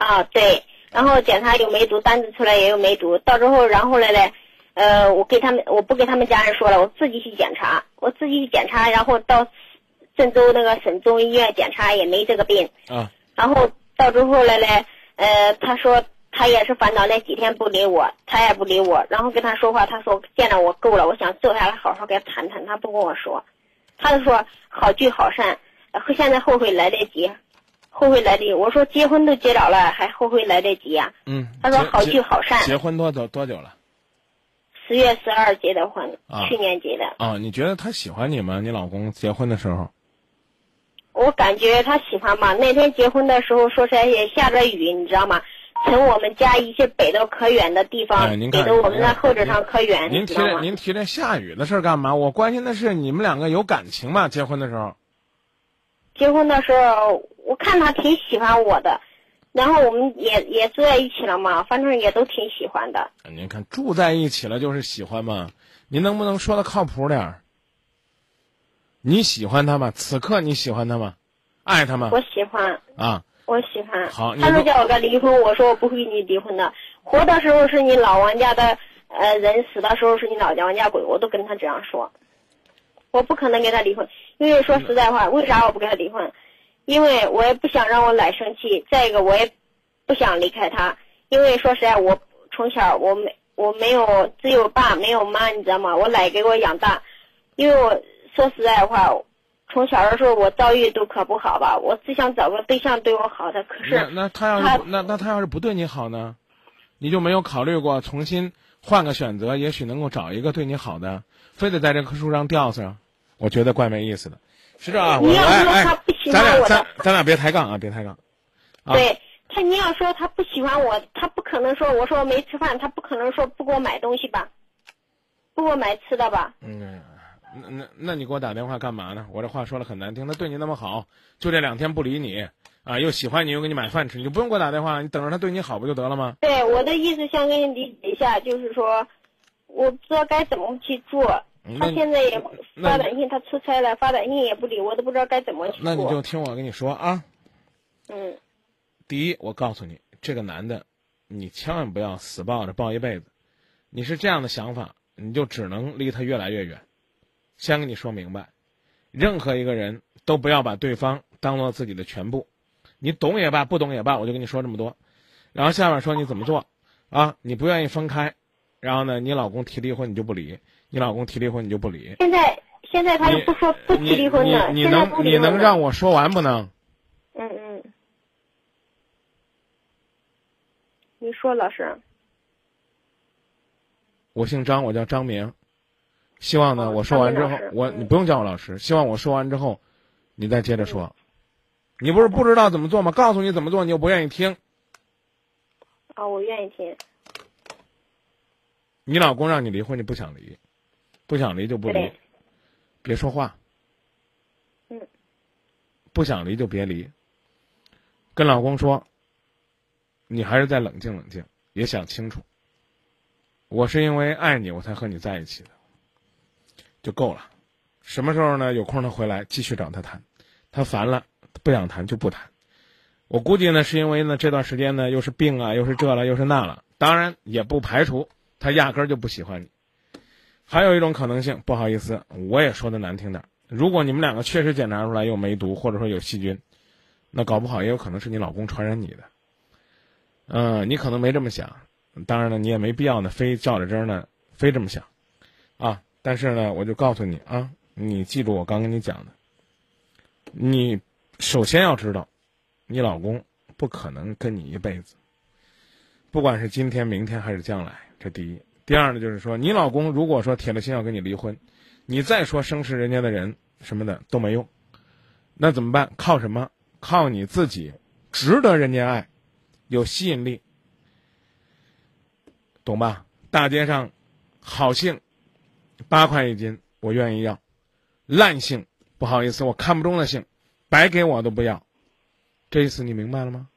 啊，对，然后检查有梅毒，单子出来也有梅毒，到时候然后来嘞，呃，我给他们，我不给他们家人说了，我自己去检查，我自己去检查，然后到郑州那个省中医院检查也没这个病，啊，然后到之后来嘞，呃，他说他也是烦恼那几天不理我，他也不理我，然后跟他说话，他说见了我够了，我想坐下来好好跟他谈谈，他不跟我说，他就说好聚好散，呃现在后悔来得及，后悔来得。我说结婚都结着了，还后悔来得及呀、嗯，他说好聚好散结婚多久多久了？十月十二结的婚，啊去年结的。啊，你觉得他喜欢你吗？你老公结婚的时候？我感觉他喜欢吧。那天结婚的时候，说实在也下着雨，你知道吗？从我们家一些北到可远的地方，哎，您看，北到我们那后者上可远，您提您提这下雨的事儿干嘛？我关心的是你们两个有感情吗？结婚的时候？结婚的时候，我看他挺喜欢我的，然后我们也也住在一起了嘛，反正也都挺喜欢的。您看住在一起了就是喜欢嘛？您能不能说的靠谱点儿？你喜欢他吗？此刻你喜欢他吗？爱他吗？我喜欢，啊，我喜欢。好他说叫我跟离婚，我说我不会跟你离婚的。活的时候是你老王家的呃人，死的时候是你老王家鬼，我都跟他这样说。我不可能跟他离婚，因为说实在话，为啥我不跟他离婚？因为我也不想让我奶生气，再一个我也不想离开他，因为说实在，我从小我没我没有只有爸没有妈，你知道吗？我奶给我养大，因为我说实在话，从小的时候我遭遇都可不好吧，我只想找个对象对我好的，可是那他要是不那那他要是不对你好呢？你就没有考虑过重新换个选择，也许能够找一个对你好的，非得在这棵树上吊死？我觉得怪没意思的。是这样啊，我你要哎哎说他不，喜咱俩欢我的咱咱俩别抬杠啊，别抬杠。啊，对他，你要说他不喜欢我，他不可能说我说我没吃饭，他不可能说不给我买东西吧，不给我买吃的吧？嗯，那那那你给我打电话干嘛呢？我这话说的很难听，他对你那么好，就这两天不理你啊，又喜欢你，又给你买饭吃，你就不用给我打电话，你等着他对你好不就得了吗？对，我的意思想跟你理解一下，就是说，我不知道该怎么去做。他现在也发短信，他出差了，发短信也不理我，都不知道该怎么去。那你就听我跟你说啊，嗯第一，我告诉你，这个男的，你千万不要死抱着抱一辈子。你是这样的想法，你就只能离他越来越远。先跟你说明白，任何一个人都不要把对方当做自己的全部。你懂也罢，不懂也罢，我就跟你说这么多。然后下面说你怎么做啊？你不愿意分开，然后呢，你老公提离婚你就不理，你老公提离婚你就不理。现在现在他又不说不提离婚呢，你能你能让我说完不能？嗯嗯，你说老师，我姓张，我叫张明。希望呢，我说完之后我你不用叫我老师。希望我说完之后，你再接着说。你不是不知道怎么做吗？告诉你怎么做，你又不愿意听。啊，我愿意听。你老公让你离婚，你不想离，不想离就不离，别说话。嗯。不想离就别离。跟老公说，你还是再冷静冷静，也想清楚。我是因为爱你，我才和你在一起的，就够了。什么时候呢？有空他回来继续找他谈，他烦了不想谈就不谈。我估计呢，是因为呢这段时间呢又是病啊，又是这了，又是那了。当然也不排除他压根儿就不喜欢你。还有一种可能性，不好意思，我也说的难听点，如果你们两个确实检查出来有梅毒，或者说有细菌，那搞不好也有可能是你老公传染你的。嗯、你可能没这么想，当然了，你也没必要呢，非较着真儿呢，非这么想，啊。但是呢，我就告诉你啊，你记住我刚跟你讲的，你首先要知道，你老公不可能跟你一辈子，不管是今天、明天还是将来，这第一。第二呢，就是说，你老公如果说铁了心要跟你离婚，你再说生是人家的人什么的都没用，那怎么办？靠什么？靠你自己，值得人家爱，有吸引力，懂吧？大街上，好杏，八块一斤，我愿意要；烂杏，不好意思，我看不中的杏，白给我都不要。这意思你明白了吗？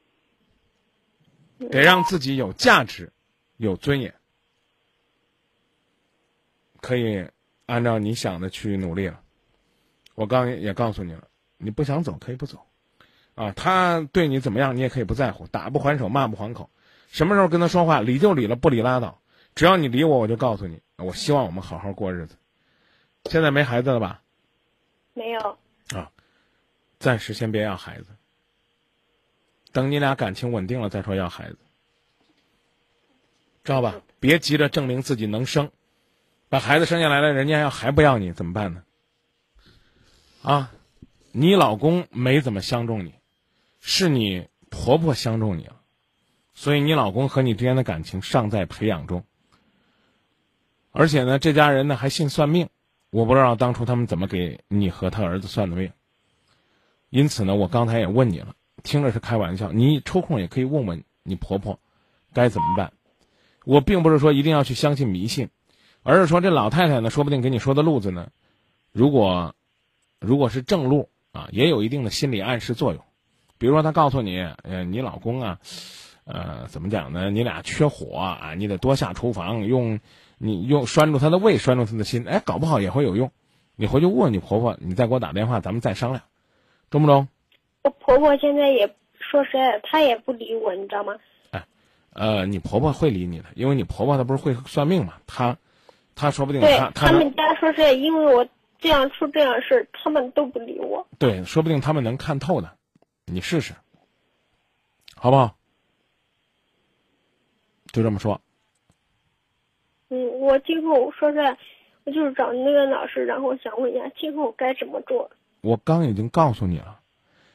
得让自己有价值，有尊严，可以按照你想的去努力了。我刚也告诉你了，你不想走可以不走，啊，他对你怎么样，你也可以不在乎，打不还手，骂不还口。什么时候跟他说话，理就理了，不理拉倒。只要你理我，我就告诉你，我希望我们好好过日子。现在没孩子了吧？没有。啊，暂时先别要孩子，等你俩感情稳定了再说要孩子，知道吧？别急着证明自己能生，把孩子生下来了，人家要还不要你怎么办呢？啊，你老公没怎么相中你，是你婆婆相中你了，所以你老公和你之间的感情尚在培养中。而且呢，这家人呢还信算命，我不知道当初他们怎么给你和他儿子算的命。因此呢，我刚才也问你了，听着是开玩笑，你抽空也可以问问你婆婆，该怎么办。我并不是说一定要去相信迷信，而是说这老太太呢，说不定给你说的路子呢，如果如果是正路啊，也有一定的心理暗示作用。比如说，她告诉你，呃，你老公啊，呃，怎么讲呢？你俩缺火啊，你得多下厨房，用你用拴住他的胃，拴住他的心，哎，搞不好也会有用。你回去问问你婆婆，你再给我打电话，咱们再商量，中不中？我婆婆现在也说实在，她也不理我，你知道吗？呃，你婆婆会理你的，因为你婆婆她不是会算命嘛，她，她说不定对她她他们家说是，因为我这样出这样事儿，他们都不理我。对，说不定他们能看透呢，你试试，好不好？就这么说。嗯，我今后说实在，我就是找那个老师，然后想问一下，今后该怎么做？我刚已经告诉你了，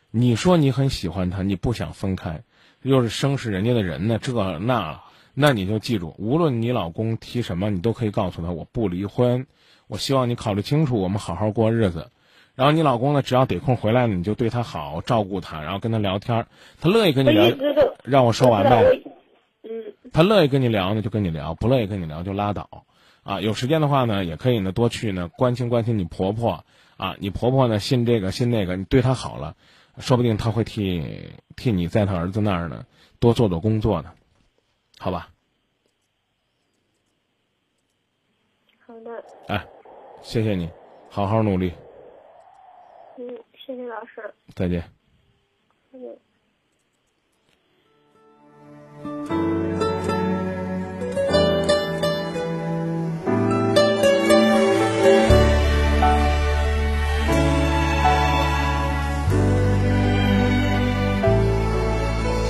你说你很喜欢他，你不想分开，又是生是人家的人呢，这那，那你就记住，无论你老公提什么，你都可以告诉他，我不离婚，我希望你考虑清楚，我们好好过日子。然后你老公呢，只要得空回来呢，你就对他好，照顾他，然后跟他聊天儿，他乐意跟你聊让我说完呗。嗯，他乐意跟你聊呢，就跟你聊；不乐意跟你聊，就拉倒。啊，有时间的话呢，也可以呢多去呢关心关心你婆婆啊。你婆婆呢信这个信那个，你对她好了，说不定她会替替你在她儿子那儿呢多做做工作呢，好吧？好的，哎，谢谢你，好好努力，嗯，谢谢老师，再见。嗯。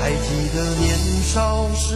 还记得年少时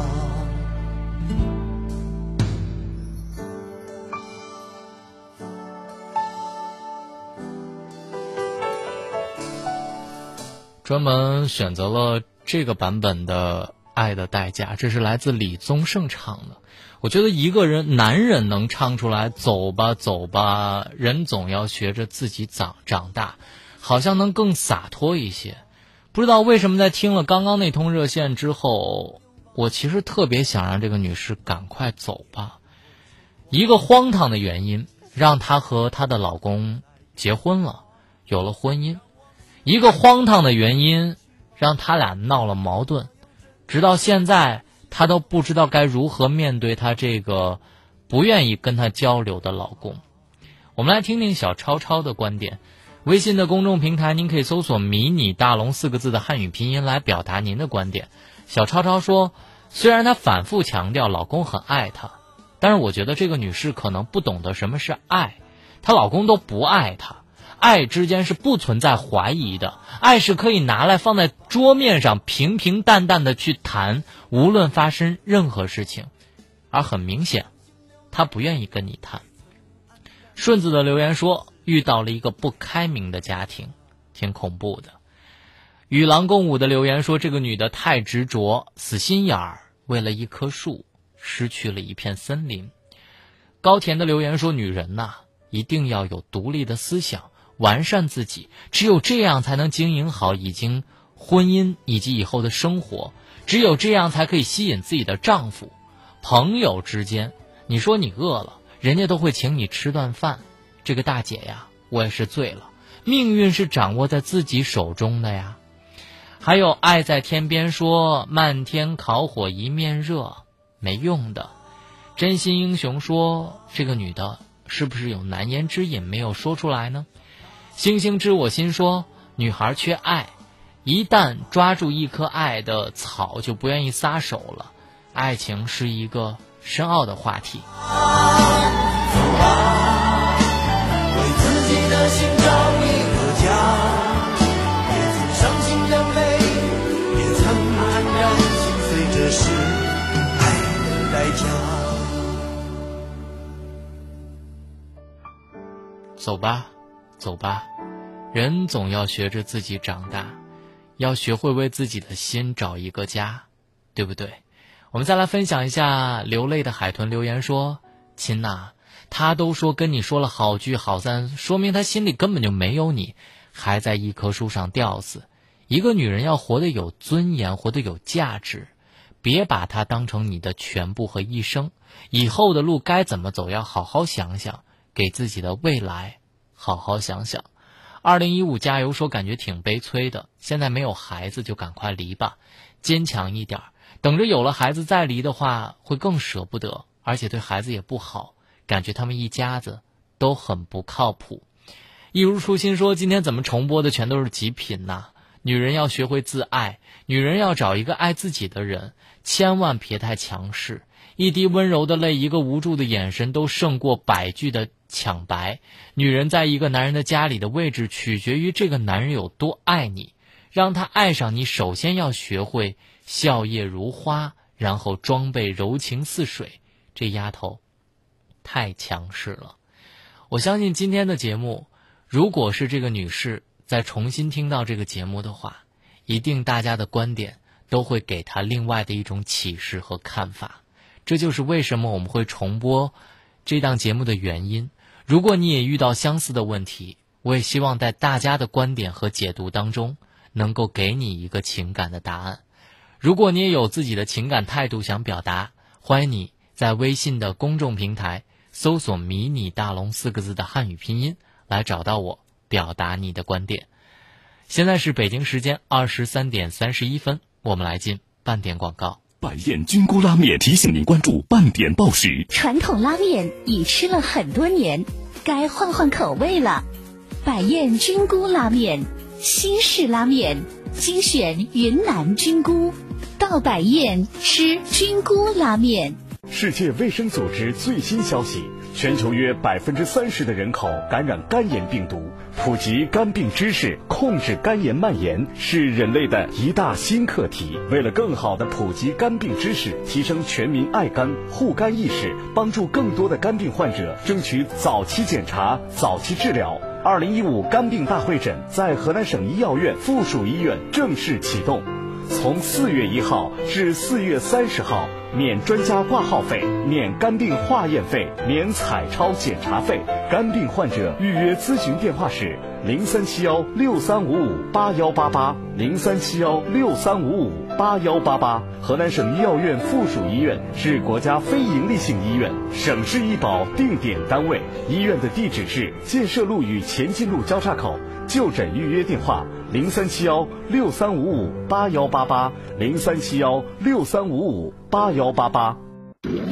专门选择了这个版本的《爱的代价》，这是来自李宗盛唱的。我觉得一个人，男人能唱出来“走吧，走吧，人总要学着自己长长大”，好像能更洒脱一些。不知道为什么，在听了刚刚那通热线之后，我其实特别想让这个女士赶快走吧。一个荒唐的原因，让她和她的老公结婚了，有了婚姻；一个荒唐的原因，让他俩闹了矛盾，直到现在。她都不知道该如何面对她这个不愿意跟她交流的老公。我们来听听小超超的观点。微信的公众平台，您可以搜索“迷你大龙”四个字的汉语拼音来表达您的观点。小超超说：“虽然她反复强调老公很爱她，但是我觉得这个女士可能不懂得什么是爱，她老公都不爱她，爱之间是不存在怀疑的，爱是可以拿来放在桌面上平平淡淡的去谈，无论发生任何事情。而很明显，他不愿意跟你谈。顺子的留言说，遇到了一个不开明的家庭，挺恐怖的。与狼共舞的留言说，这个女的太执着，死心眼儿，为了一棵树，失去了一片森林。高田的留言说，女人呐、一定要有独立的思想。完善自己，只有这样才能经营好已经婚姻以及以后的生活，只有这样才可以吸引自己的丈夫。朋友之间，你说你饿了，人家都会请你吃顿饭。这个大姐呀，我也是醉了。命运是掌握在自己手中的呀。还有爱在天边说漫天烤火一面热，没用的。真心英雄说这个女的是不是有难言之隐没有说出来呢？星星知我心说，女孩缺爱，一旦抓住一颗爱的草，就不愿意撒手了。爱情是一个深奥的话题。为自己的心找一个家，也曾伤心流泪，也曾黯然心碎，这是爱的代价。走吧，走吧，人总要学着自己长大，要学会为自己的心找一个家，对不对？我们再来分享一下流泪的海豚留言说：“亲呐，他都说跟你说了好聚好散，说明他心里根本就没有你，还在一棵树上吊死。一个女人要活得有尊严，活得有价值，别把她当成你的全部和一生。以后的路该怎么走，要好好想想。”给自己的未来好好想想。二零一五加油说感觉挺悲催的，现在没有孩子就赶快离吧，坚强一点，等着有了孩子再离的话会更舍不得，而且对孩子也不好，感觉他们一家子都很不靠谱。一如初心说今天怎么重播的全都是极品呐、女人要学会自爱，女人要找一个爱自己的人，千万别太强势。一滴温柔的泪，一个无助的眼神，都胜过百句的抢白。女人在一个男人的家里的位置，取决于这个男人有多爱你。让他爱上你，首先要学会笑靥如花，然后装备柔情似水。这丫头太强势了。我相信今天的节目，如果是这个女士再重新听到这个节目的话，一定大家的观点都会给他另外的一种启示和看法。这就是为什么我们会重播这档节目的原因。如果你也遇到相似的问题，我也希望在大家的观点和解读当中，能够给你一个情感的答案。如果你也有自己的情感态度想表达，欢迎你在微信的公众平台搜索“迷你大龙”四个字的汉语拼音来找到我，表达你的观点。现在是北京时间二十三点三十一分，我们来进半点广告。百宴菌菇拉面提醒您关注半点报时。传统拉面已吃了很多年，该换换口味了。百宴菌菇拉面，新式拉面，精选云南菌菇，到百宴吃菌菇拉面。世界卫生组织最新消息：全球约百分之三十的人口感染肝炎病毒。普及肝病知识，控制肝炎蔓延，是人类的一大新课题。为了更好的普及肝病知识，提升全民爱肝护肝意识，帮助更多的肝病患者争取早期检查、早期治疗。二零一五肝病大会诊在河南省医药院附属医院正式启动，从四月一号至四月三十号。免专家挂号费，免肝病化验费，免彩超检查费。肝病患者预约咨询电话是零三七幺六三五五八幺八八零三七幺六三五五八幺八八。河南省医药院附属医院是国家非营利性医院，省市医保定点单位。医院的地址是建设路与前进路交叉口。就诊预约电话零三七幺六三五五八幺八八零三七幺六三五五八幺八八。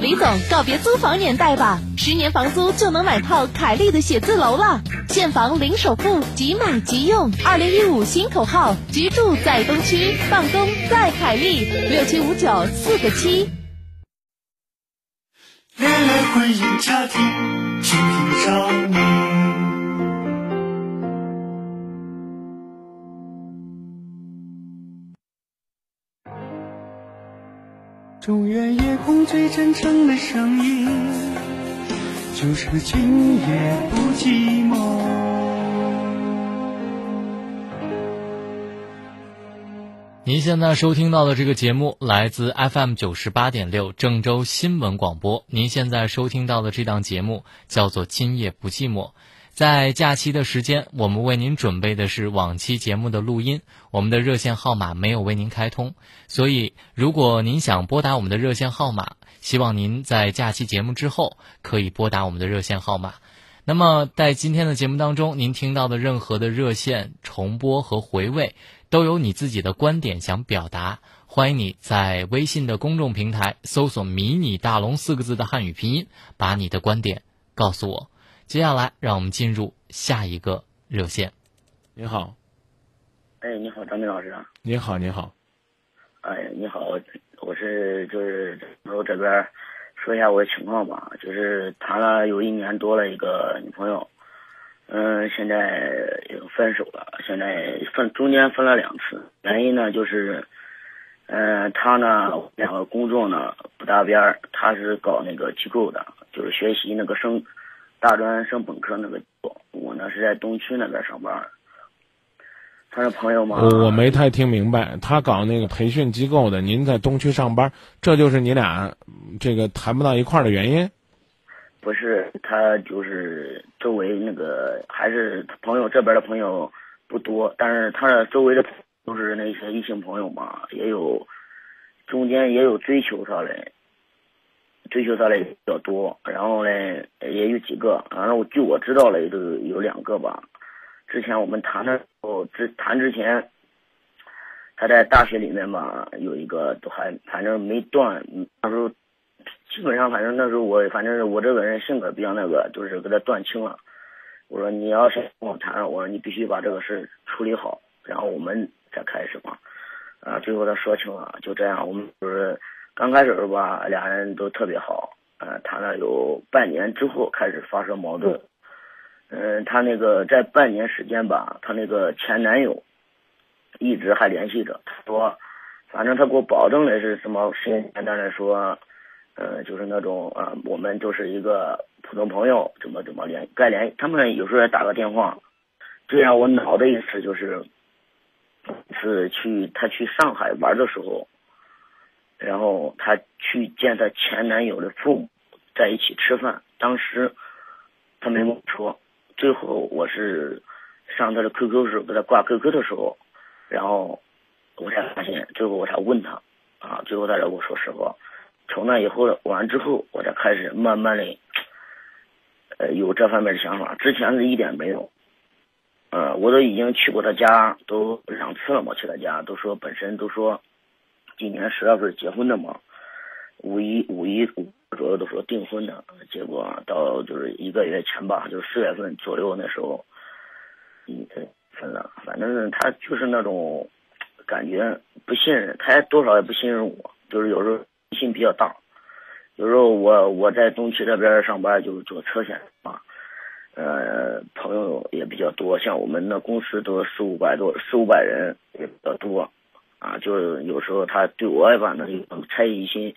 李总，告别租房年代吧，十年房租就能买套凯利的写字楼了，现房零首付，即买即用。二零一五新口号：居住在东区，办公在凯利。六七五九四个七。恋爱、婚姻、家庭，全凭找你。中原夜空最真诚的声音，就是今夜不寂寞。您现在收听到的这个节目来自 FM 九十八点六郑州新闻广播。您现在收听到的这档节目叫做《今夜不寂寞》。在假期的时间，我们为您准备的是往期节目的录音。我们的热线号码没有为您开通，所以如果您想拨打我们的热线号码，希望您在假期节目之后可以拨打我们的热线号码。那么在今天的节目当中，您听到的任何的热线重播和回味。都有你自己的观点想表达，欢迎你在微信的公众平台搜索“迷你大龙”四个字的汉语拼音，把你的观点告诉我。接下来，让我们进入下一个热线。你好，哎，你好，张明老师。你好，你好。哎，你好，我是就是我这边说一下我的情况吧，就是谈了有一年多了一个女朋友。嗯，现在分手了。现在分中间分了两次，原因呢就是，嗯，他呢两个工作呢不搭边儿。他是搞那个机构的，就是学习那个升大专升本科那个。我呢是在东区那边上班。他是朋友吗？我我没太听明白。他搞那个培训机构的，您在东区上班，这就是你俩这个谈不到一块儿的原因。不是，他就是周围那个还是朋友这边的朋友不多，但是他的周围的都是那些异性朋友嘛，也有中间也有追求他的，追求他的比较多，然后呢也有几个，反正据我知道的都有两个吧。之前我们谈的时候，之谈之前，他在大学里面吧有一个都还反正没断，那时候。基本上，反正那时候我，反正我这个人性格比较那个，就是跟他断清了。我说你要是跟我谈，我说你必须把这个事处理好，然后我们再开始嘛。啊，最后他说清了，就这样，我们就是刚开始吧，俩人都特别好。呃，谈了有半年之后开始发生矛盾。嗯，他那个在半年时间吧，他那个前男友一直还联系着。他说，反正他给我保证的是什么？时间简单的说。呃，就是那种啊，我们就是一个普通朋友，怎么怎么联该联，他们有时候也打个电话。最让我恼的一次就是，是去他去上海玩的时候，然后她去见她前男友的父母，在一起吃饭。当时她没跟我说，最后我是上她的 QQ 时候给她挂 QQ 的时候，然后我才发现，最后我才问她啊，最后她才跟我说实话。从那以后完之后，我才开始慢慢的，呃，有这方面的想法。之前是一点没有，呃，我都已经去过他家，都两次了嘛。去他家都说本身都说，今年十月份结婚的嘛，五一五一五左右都说订婚的，结果到就是一个月前吧，就是四月份左右那时候，嗯，分了。反正他就是那种感觉不信任，他多少也不信任我，就是有时候。心比较大，有时候我我在东区这边上班，就是做车险嘛，呃，朋友也比较多，像我们那公司都四五百多，四五百人也比较多，啊，就是有时候他对我也反正有猜疑心，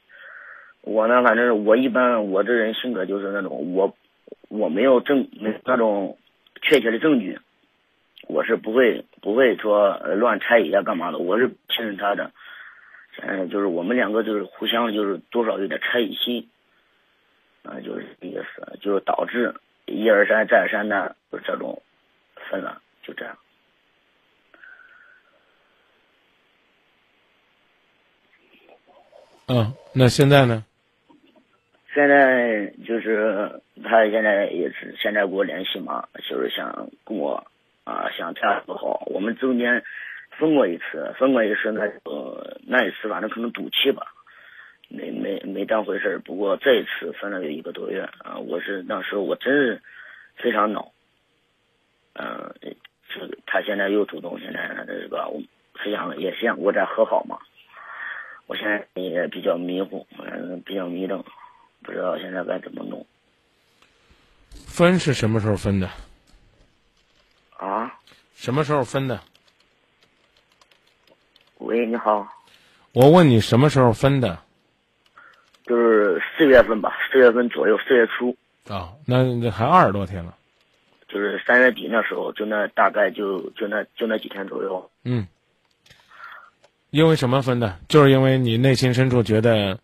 我呢，反正我一般我这人性格就是那种我我没有证没那种确切的证据，我是不会不会说乱猜疑啊干嘛的，我是信任他的。嗯，就是我们两个就是互相就是多少有点猜疑心，啊，就是这意思，就是导致一而再再而三的就这种分了，就这样。嗯，那现在呢？现在就是他现在也是现在给我联系嘛，就是想跟我啊想谈不好，我们中间。分过一次，分过一次，那呃那一次反正可能赌气吧，没没没当回事儿不过这一次分了有一个多月啊，我是那时候我真是非常恼，嗯，这他现在又主动，现在这个我是想也想我再和好嘛，我现在也比较迷糊，嗯，比较迷瞪，不知道现在该怎么弄。分是什么时候分的？啊？什么时候分的？喂，你好。我问你什么时候分的？就是四月份吧，四月份左右，四月初，啊、那那还二十多天了。就是三月底那时候，就那大概就就那就那几天左右。嗯，因为什么分的？就是因为你内心深处觉得，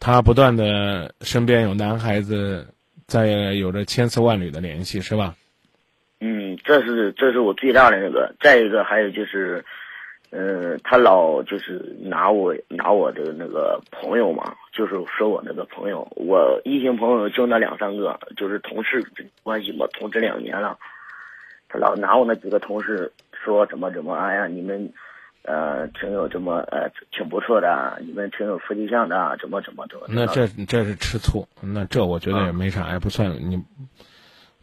他不断的身边有男孩子在有着千丝万缕的联系，是吧？嗯，这是这是我最大的那个。再一个还有就是，呃，他老就是拿我拿我的那个朋友嘛，就是说我那个朋友，我异性朋友就那两三个，就是同事关系嘛，同职两年了，他老拿我那几个同事说怎么怎么，哎呀，你们。呃，挺有这么呃，挺不错的啊，你们挺有夫妻相的啊，怎么怎么怎么。那这这是吃醋，那这我觉得也没啥，也不算你，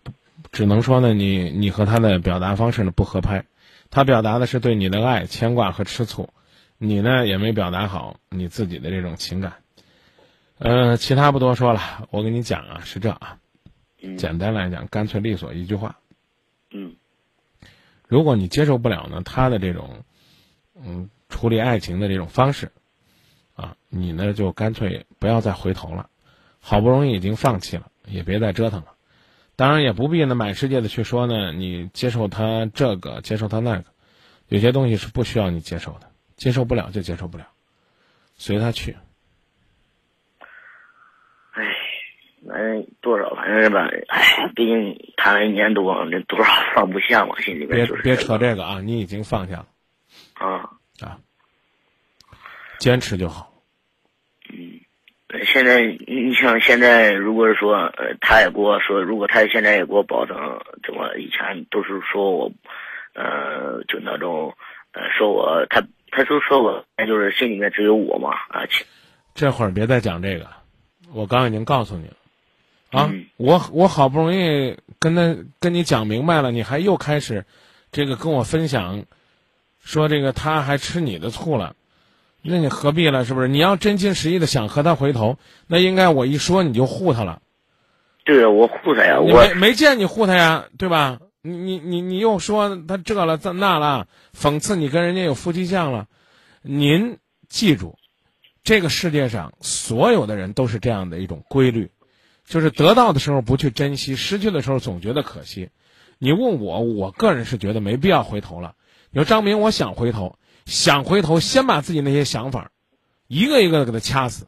不只能说呢，你你和他的表达方式呢不合拍，他表达的是对你的爱、牵挂和吃醋，你呢也没表达好你自己的这种情感。呃，其他不多说了，我跟你讲啊，是这啊，简单来讲，干脆利索一句话，嗯，如果你接受不了呢，他的这种。嗯，处理爱情的这种方式，啊，你呢就干脆不要再回头了。好不容易已经放弃了，也别再折腾了。当然也不必呢满世界的去说呢，你接受他这个，接受他那个，有些东西是不需要你接受的，接受不了就接受不了，随他去。唉，反正多少反正是吧，唉，毕竟谈了一年多，那多少放不下嘛，心里边别就是。别扯这个啊，你已经放下了。啊啊，坚持就好。嗯，现在你像现在，如果是说，呃，他也给我说，如果他现在也给我保证，怎么以前都是说我，呃，就那种，呃，说我他他就说我，那就是心里面只有我嘛啊。这会儿别再讲这个，我刚已经告诉你了。啊，我我好不容易跟他跟你讲明白了，你还又开始，这个跟我分享。说这个他还吃你的醋了，那你何必了？是不是？你要真心实意的想和他回头，那应该我一说你就护他了。对我护他呀，我没没见你护他呀，对吧？你你你你又说他这了这那了，讽刺你跟人家有夫妻相了。您记住，这个世界上所有的人都是这样的一种规律，就是得到的时候不去珍惜，失去的时候总觉得可惜。你问我，我个人是觉得没必要回头了。你说张明，我想回头，想回头，先把自己那些想法，一个一个的给他掐死。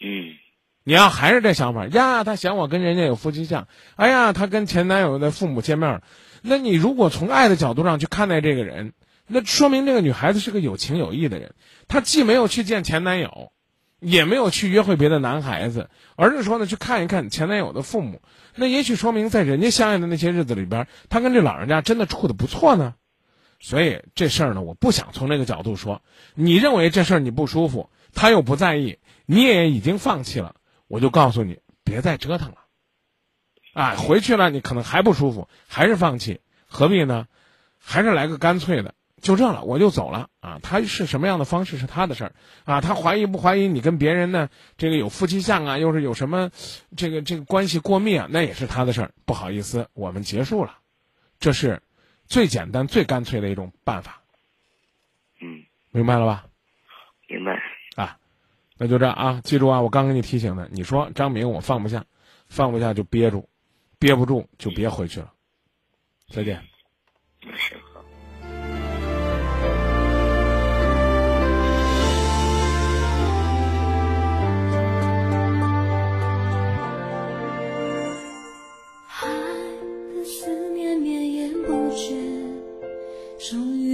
嗯，你要还是这想法呀？他嫌我跟人家有夫妻相，哎呀，他跟前男友的父母见面，那你如果从爱的角度上去看待这个人，那说明这个女孩子是个有情有义的人。她既没有去见前男友，也没有去约会别的男孩子，而是说呢去看一看前男友的父母。那也许说明在人家相爱的那些日子里边，她跟这老人家真的处的不错呢。所以这事儿呢，我不想从这个角度说。你认为这事儿你不舒服，他又不在意，你也已经放弃了，我就告诉你，别再折腾了。啊，回去了你可能还不舒服，还是放弃，何必呢？还是来个干脆的，就这了，我就走了啊。他是什么样的方式是他的事儿啊。他怀疑不怀疑你跟别人呢？这个有夫妻相啊，又是有什么这个这个关系过密啊？那也是他的事儿。不好意思，我们结束了，这是。最简单、最干脆的一种办法，嗯，明白了吧？明白啊，那就这样啊，记住啊，我刚给你提醒的，你说张明我放不下，放不下就憋住，憋不住就别回去了。再见。行。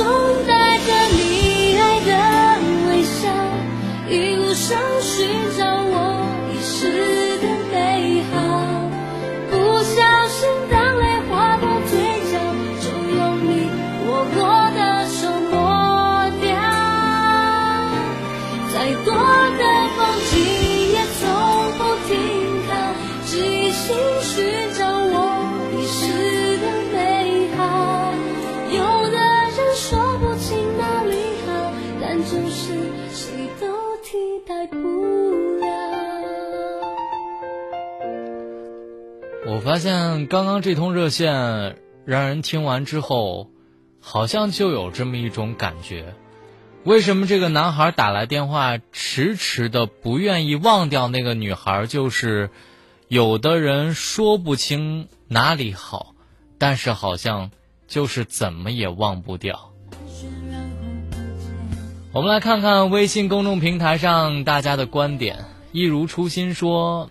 终我发现刚刚这通热线让人听完之后，好像就有这么一种感觉：为什么这个男孩打来电话，迟迟的不愿意忘掉那个女孩？就是有的人说不清哪里好，但是好像就是怎么也忘不掉。我们来看看微信公众平台上大家的观点。一如初心说，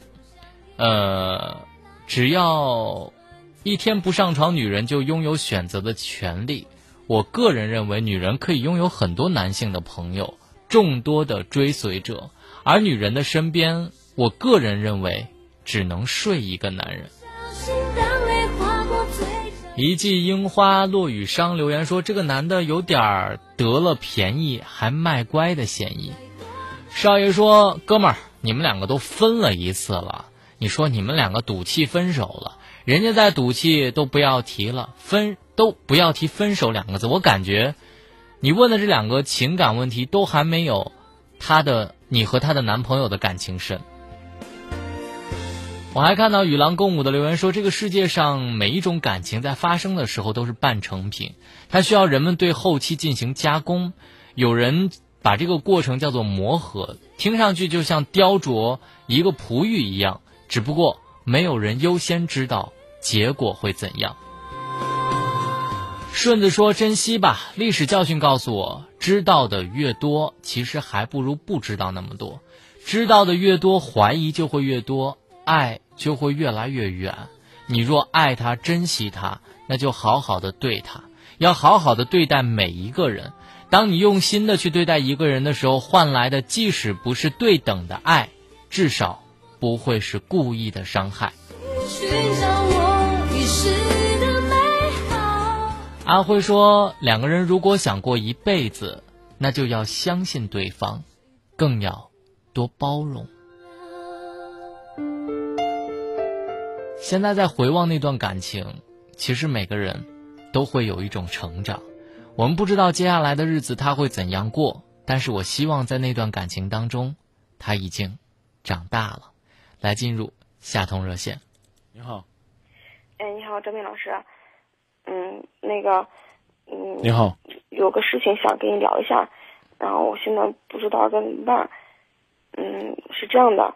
呃，只要一天不上床，女人就拥有选择的权利。我个人认为，女人可以拥有很多男性的朋友，众多的追随者，而女人的身边，我个人认为只能睡一个男人。一季樱花落雨伤留言说：“这个男的有点儿得了便宜还卖乖的嫌疑。”少爷说：“哥们儿，你们两个都分了一次了，你说你们两个赌气分手了，人家在赌气都不要提了，分都不要提分手两个字。我感觉，你问的这两个情感问题都还没有他的你和他的男朋友的感情深。”我还看到与狼共舞的留言说：“这个世界上每一种感情在发生的时候都是半成品，它需要人们对后期进行加工。有人把这个过程叫做磨合，听上去就像雕琢一个璞玉一样，只不过没有人优先知道结果会怎样。”顺子说：“珍惜吧，历史教训告诉我，知道的越多，其实还不如不知道那么多。知道的越多，怀疑就会越多。”爱就会越来越远。你若爱他、珍惜他，那就好好的对他，要好好的对待每一个人。当你用心的去对待一个人的时候，换来的即使不是对等的爱，至少不会是故意的伤害。阿辉说，两个人如果想过一辈子，那就要相信对方，更要多包容。现在在回望那段感情，其实每个人都会有一种成长。我们不知道接下来的日子他会怎样过，但是我希望在那段感情当中，他已经长大了。来进入下通热线。你好，哎，你好，张明老师。嗯，那个，嗯，你好，有个事情想跟你聊一下，然后我现在不知道该怎么办。嗯，是这样的，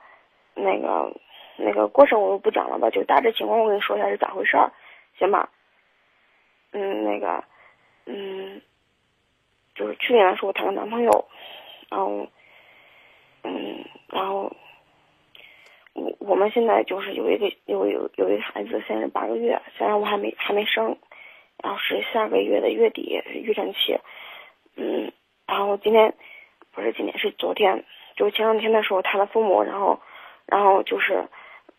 那个。那个过程我就不讲了吧，就大致情况我跟你说一下是咋回事儿，行吧？嗯，那个，嗯，就是去年的时候我谈个男朋友，然后，嗯，然后，我我们现在就是有一个有有有一个孩子，现在八个月，虽然我还没还没生，然后是下个月的月底预产期，嗯，然后今天不是今天是昨天，就前两天的时候他的父母，然后，然后就是。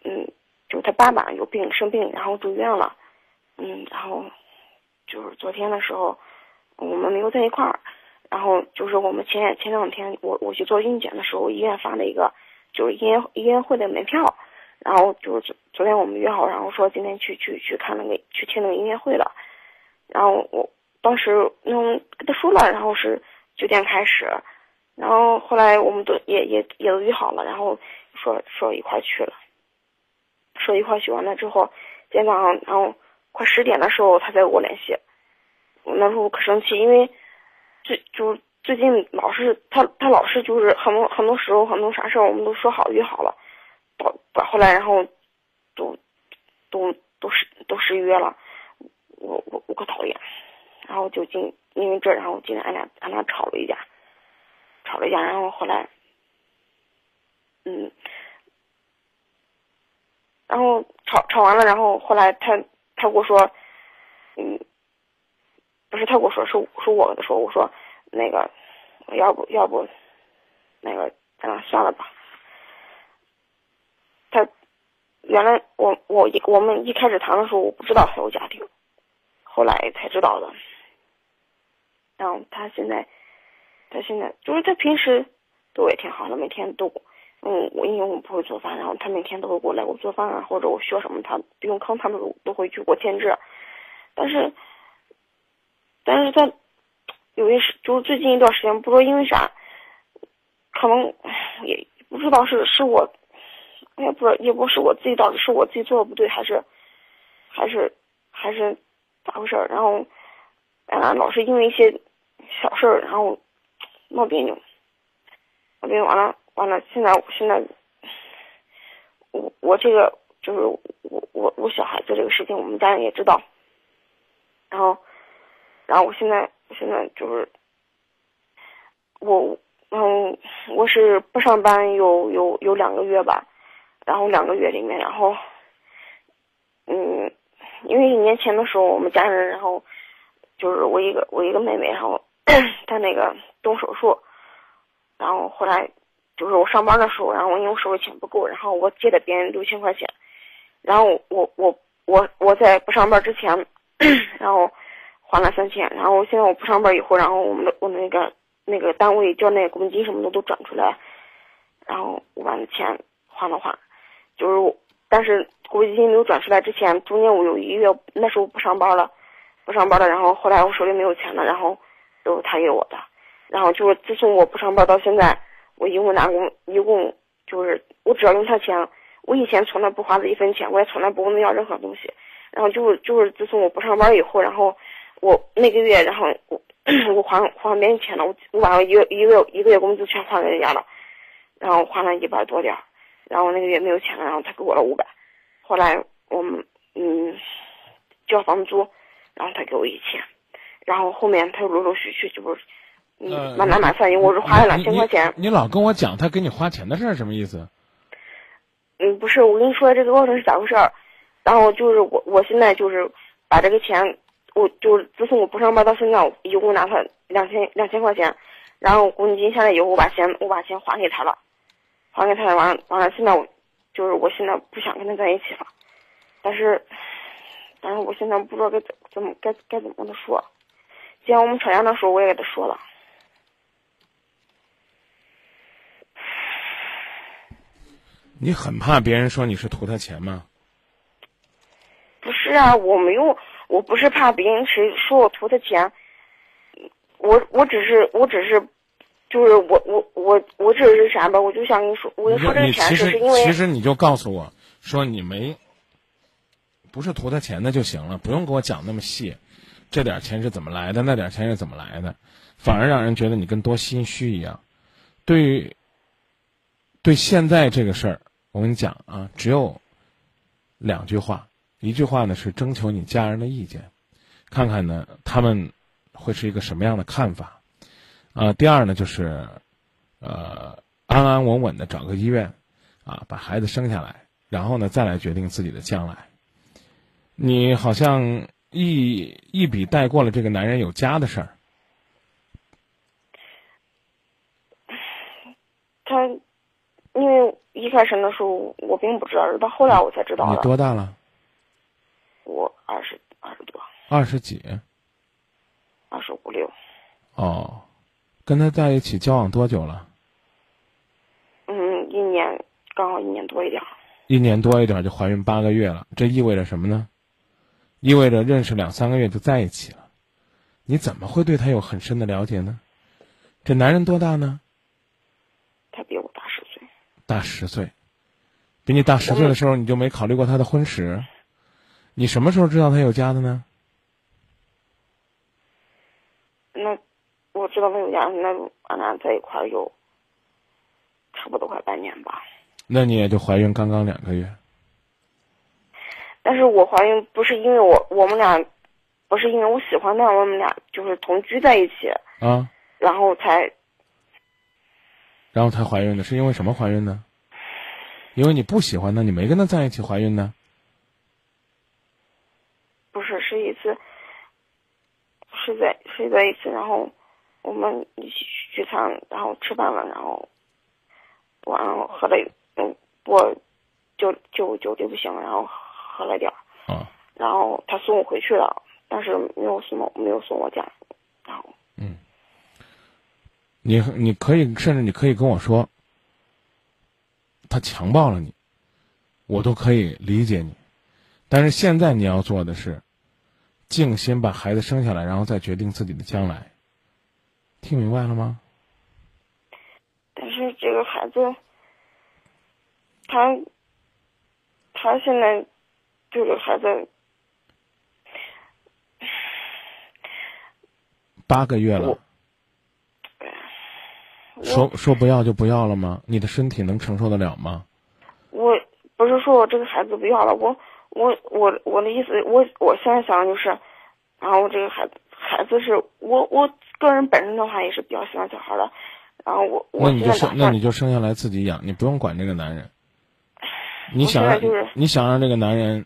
嗯，就他爸爸有病生病，然后住院了，嗯，然后就是昨天的时候，我们没有在一块儿，然后就是我们前前两天我我去做孕检的时候，医院发了一个就是音乐音乐会的门票，然后就是昨昨天我们约好，然后说今天去去去看那个去听那个音乐会的，然后我当时嗯跟他说了，然后是九点开始，然后后来我们都也也也都约好了，然后说说一块去了。说一块去完了之后，今天早上，然后快十点的时候，他再给我联系。我那时候可生气，因为最就最近老是他他老是就是很多很多时候很多啥事儿我们都说好约好了，到到后来然后都都都失都失约了，我我我可讨厌。然后就今因为这，然后今天俺俩俺俩吵了一架，吵了一架，然后后来，嗯。然后吵吵完了，然后后来他他跟我说，嗯，不是他跟我说，是是我跟他说，我说那个要不要不那个咱俩算了吧。他原来我我一我们一开始谈的时候，我不知道他有家庭，后来才知道的。然后他现在他现在就是他平时对我也挺好的，每天都。嗯，我因为我不会做饭，然后他每天都会过来我做饭啊，或者我需要什么，他不用坑，他们都都会去给我添置。但是，但是他有一就是最近一段时间，不知道因为啥，可能也不知道是是我，也不知道也不是我自己到底是我自己做的不对，还是还是还是咋回事儿？然后，俺老是因为一些小事儿，然后闹别扭，闹别扭完了完了，现在现在我我这个就是我我我小孩子这个事情，我们家人也知道，然后然后我现在现在就是我嗯我是不上班有有有两个月吧，然后两个月里面，然后嗯，因为年前的时候，我们家人然后就是我一个我一个妹妹，然后 她那个动手术，然后后来就是我上班的时候，然后因为我手里钱不够，然后我借的别人六千块钱，然后我我我我在不上班之前，然后还了三千，然后现在我不上班以后，然后我们的我那个那个单位交那个公积金什么的都转出来，然后我把那钱还了还，就是但是公积金没有转出来之前，中间我有一个月那时候不上班了，不上班了，然后后来我手里没有钱了，然后都是他给我的，然后就是自从我不上班到现在，我一共拿过一共就是我只要用他钱，我以前从来不花他一分钱，我也从来不问他要任何东西，然后就就是自从我不上班以后，然后我那个月，然后我 我还还别人钱了，我我把我一个一个一个月工资全还给人家了，然后还了一百多点儿，然后那个月没有钱了，然后他给我了五百，后来我们嗯交房租，然后他给我一千，然后后面他又陆陆续续就是嗯慢慢慢算，因为我是花了两千块钱。你老跟我讲他给你花钱的事儿，什么意思？嗯，不是，我跟你说这个过程是咋回事儿？然后就是我我现在就是把这个钱，我就是自从我不上班到现在，我一共拿他两千两千块钱，然后公积金下来以后，我把钱我把钱还给他了，还给他了，完了完了，现在我就是我现在不想跟他在一起了，但是但是我现在不知道该怎怎么该该怎么跟他说。既然我们吵架的时候我也给他说了，你很怕别人说你是图他钱吗？不是啊，我没有，我不是怕别人谁说我图他钱，我我只是我只是，就是我我我我只是啥吧，我就想跟你说，我就说这个钱是因为其实你就告诉我说你没，不是图他钱的就行了，不用给我讲那么细，这点钱是怎么来的，那点钱是怎么来的，反而让人觉得你跟多心虚一样。对于对现在这个事儿，我跟你讲啊，只有两句话，一句话呢是征求你家人的意见，看看呢他们会是一个什么样的看法，啊、第二呢就是呃安安稳稳的找个医院，啊把孩子生下来，然后呢再来决定自己的将来。你好像一一笔带过了这个男人有家的事儿，他，因为一开始的时候我并不知道，到后来我才知道你。多大了？我二十二十多，二十几？二十五六，哦，跟他在一起交往多久了？嗯，一年刚好一年多一点。一年多一点就怀孕八个月了，这意味着什么呢？意味着认识两三个月就在一起了，你怎么会对他有很深的了解呢？这男人多大呢？他比我大十岁。大十岁，比你大十岁的时候，你就没考虑过他的婚史？你什么时候知道他有家的呢？那我知道他有家，那俺俩在一块儿有差不多快半年吧。那你也就怀孕刚刚两个月，但是我怀孕不是因为我我们俩，不是因为我喜欢他，我们俩就是同居在一起，啊，然后才然后才怀孕的，是因为什么怀孕呢？因为你不喜欢他，你没跟他在一起怀孕呢？不是是一次，是在睡在一次，然后我们一起去聚餐，然后吃饭了，然后晚上喝了，嗯，我就就酒就不行了，然后喝了点儿，啊，然后他送我回去了，但是没有送我没有送我家，然后嗯。你你可以甚至你可以跟我说，他强暴了你，我都可以理解你，但是现在你要做的是，静心把孩子生下来，然后再决定自己的将来，听明白了吗？但是这个孩子，他他现在这个孩子八个月了，说说不要就不要了吗？你的身体能承受得了吗？我不是说我这个孩子不要了，我我我我的意思，我我现在想的就是，然后我这个孩子孩子是我我个人本身的话也是比较喜欢小孩的，然后我我那你就生那你就生下来自己养，你不用管这个男人。你想让就是你想让这个男人，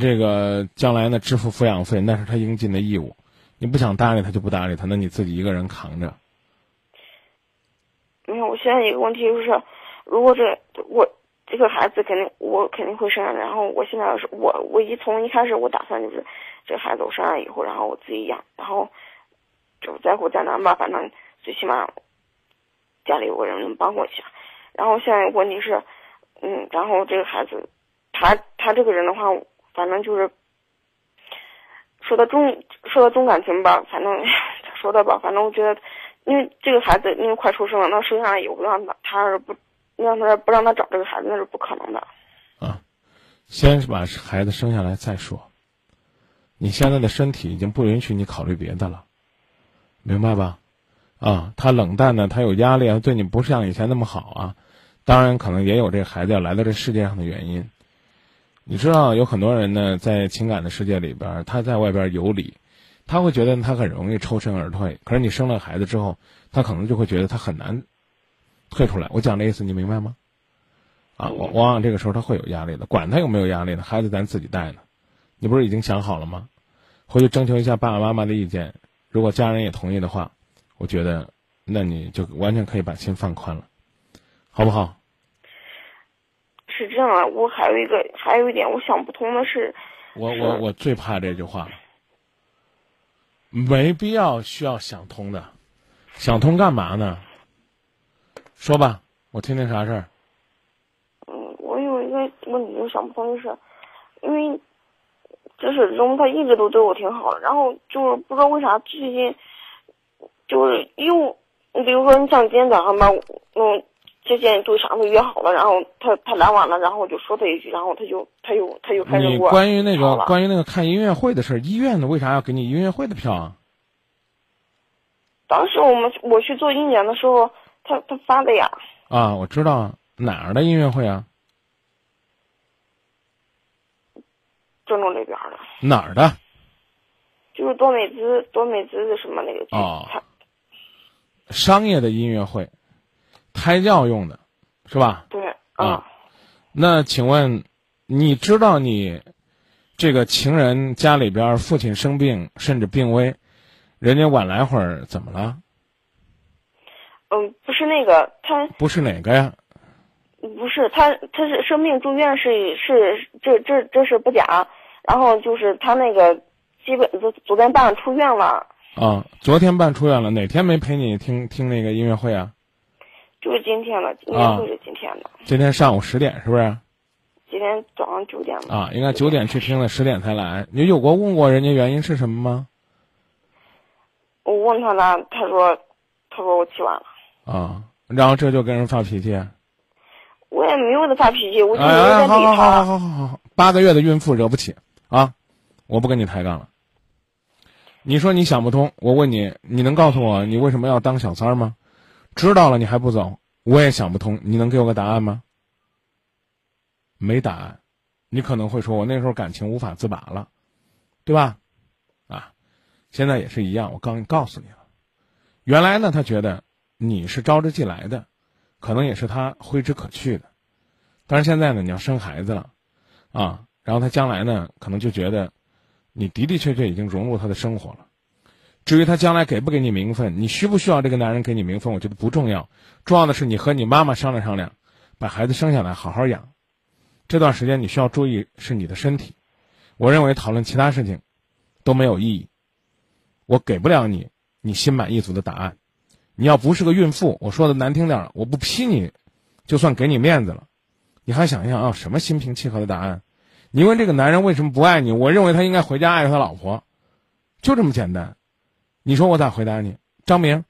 这个将来呢支付抚养费，那是他应尽的义务。你不想搭理他就不搭理他，那你自己一个人扛着。没有，我现在一个问题就是，如果这我这个孩子肯定我肯定会生下来，然后我现在是我我一从一开始我打算就是这个孩子我生下来以后，然后我自己养，然后就再苦再难吧，反正最起码家里有个人能帮我一下。然后现在问题是，嗯，然后这个孩子他他这个人的话，反正就是说到重说到重感情吧，反正 说的吧，反正我觉得。因为这个孩子因为快出生了，那生下来以后让他他要是不让他不让他找这个孩子，那是不可能的。啊先把孩子生下来再说。你现在的身体已经不允许你考虑别的了，明白吧？啊，他冷淡呢，他有压力啊，对你不像以前那么好啊。当然，可能也有这孩子要来到这世界上的原因。你知道，有很多人呢，在情感的世界里边，他在外边游离，他会觉得他很容易抽身而退。可是你生了孩子之后，他可能就会觉得他很难退出来。我讲的意思你明白吗？啊，往往往这个时候他会有压力的，管他有没有压力呢，孩子咱自己带呢。你不是已经想好了吗？回去征求一下爸爸妈妈的意见，如果家人也同意的话，我觉得那你就完全可以把心放宽了，好不好？是这样啊，我还有一个还有一点我想不通的是，我我我最怕这句话了，没必要需要想通的，想通干嘛呢？说吧，我听听啥事儿。嗯，我有一个问题我想不通，就是因为就始至终他一直都对我挺好的，然后就是不知道为啥最近就是又，你比如说你像今天早上吧，嗯，之前都啥都约好了，然后他他来晚了，然后我就说他一句，然后他就他又他又开始你我关于那个关于那个看音乐会的事儿，医院的为啥要给你音乐会的票啊？当时我们我去做一年的时候，他他发的呀，啊，我知道啊哪儿的音乐会啊？郑州那边的，哪儿的？就是多美滋多美滋的什么那个剧，哦商业的音乐会，胎教用的，是吧？对啊。那请问，你知道你这个情人家里边儿父亲生病甚至病危，人家晚来会儿怎么了？嗯，不是那个他不是哪个呀？不是他他是生病住院是是这这这是不假，然后就是他那个基本昨昨天半出院了，啊，昨天办出院了，哪天没陪你听听那个音乐会啊？就是今天了，应啊该会是今天的，今天上午十点是不是？今天早上九点了。啊，应该九点去听了，十点才来。你有过问过人家原因是什么吗？我问他了，他说他说我起晚了，啊，然后这就跟人发脾气。哎我也没有给他发脾气，我就没有哎，在理好好好他。好好好，八个月的孕妇惹不起啊！我不跟你抬杠了。你说你想不通，我问你，你能告诉我你为什么要当小三儿吗？知道了你还不走，我也想不通，你能给我个答案吗？没答案，你可能会说我那时候感情无法自拔了，对吧？啊，现在也是一样，我刚告诉你了，原来呢，他觉得你是招之即来的，可能也是他挥之可去的，但是现在呢，你要生孩子了，啊，然后他将来呢，可能就觉得你的的确确已经融入他的生活了。至于他将来给不给你名分，你需不需要这个男人给你名分，我觉得不重要，重要的是你和你妈妈商量商量，把孩子生下来好好养。这段时间你需要注意是你的身体，我认为讨论其他事情都没有意义。我给不了你你心满意足的答案。你要不是个孕妇，我说的难听点儿，我不批你，就算给你面子了。你还想想啊，什么心平气和的答案？你问这个男人为什么不爱你？我认为他应该回家爱他老婆，就这么简单。你说我咋回答你？张明，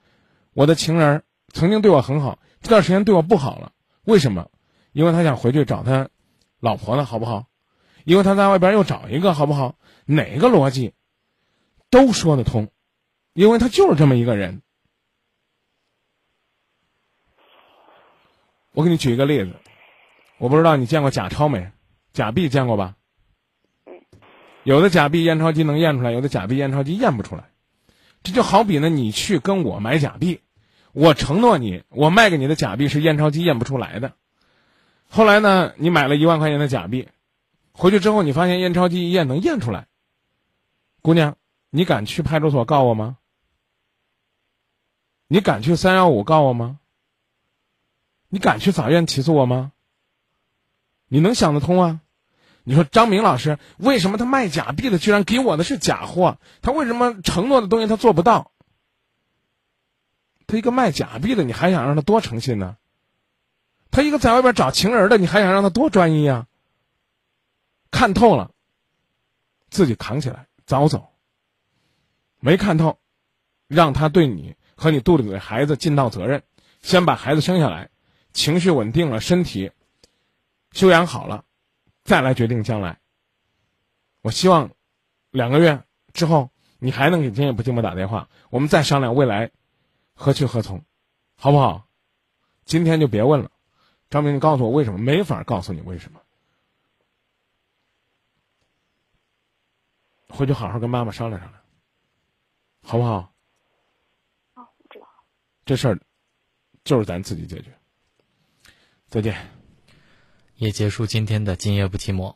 我的情人曾经对我很好，这段时间对我不好了，为什么？因为他想回去找他老婆呢，好不好？因为他在外边又找一个，好不好？哪个逻辑都说得通，因为他就是这么一个人。我给你举一个例子，我不知道你见过假钞没？假币见过吧？有的假币验钞机能验出来，有的假币验钞机验不出来。这就好比呢，你去跟我买假币，我承诺你，我卖给你的假币是验钞机验不出来的。后来呢，你买了一万块钱的假币，回去之后你发现验钞机一验能验出来。姑娘，你敢去派出所告我吗？你敢去三幺五告我吗？你敢去法院起诉我吗？你能想得通啊？你说张明老师为什么他卖假币的居然给我的是假货？他为什么承诺的东西他做不到？他一个卖假币的，你还想让他多诚信呢？他一个在外边找情人的，你还想让他多专一啊？看透了，自己扛起来，早走。没看透，让他对你和你肚子里的孩子尽到责任，先把孩子生下来，情绪稳定了，身体修养好了，再来决定将来。我希望两个月之后，你还能给今夜不寂寞打电话，我们再商量未来何去何从，好不好？今天就别问了。张明，你告诉我为什么？没法告诉你为什么。回去好好跟妈妈商量商量，好不好？好，知道。这事儿就是咱自己解决。再见。也结束今天的今夜不寂寞。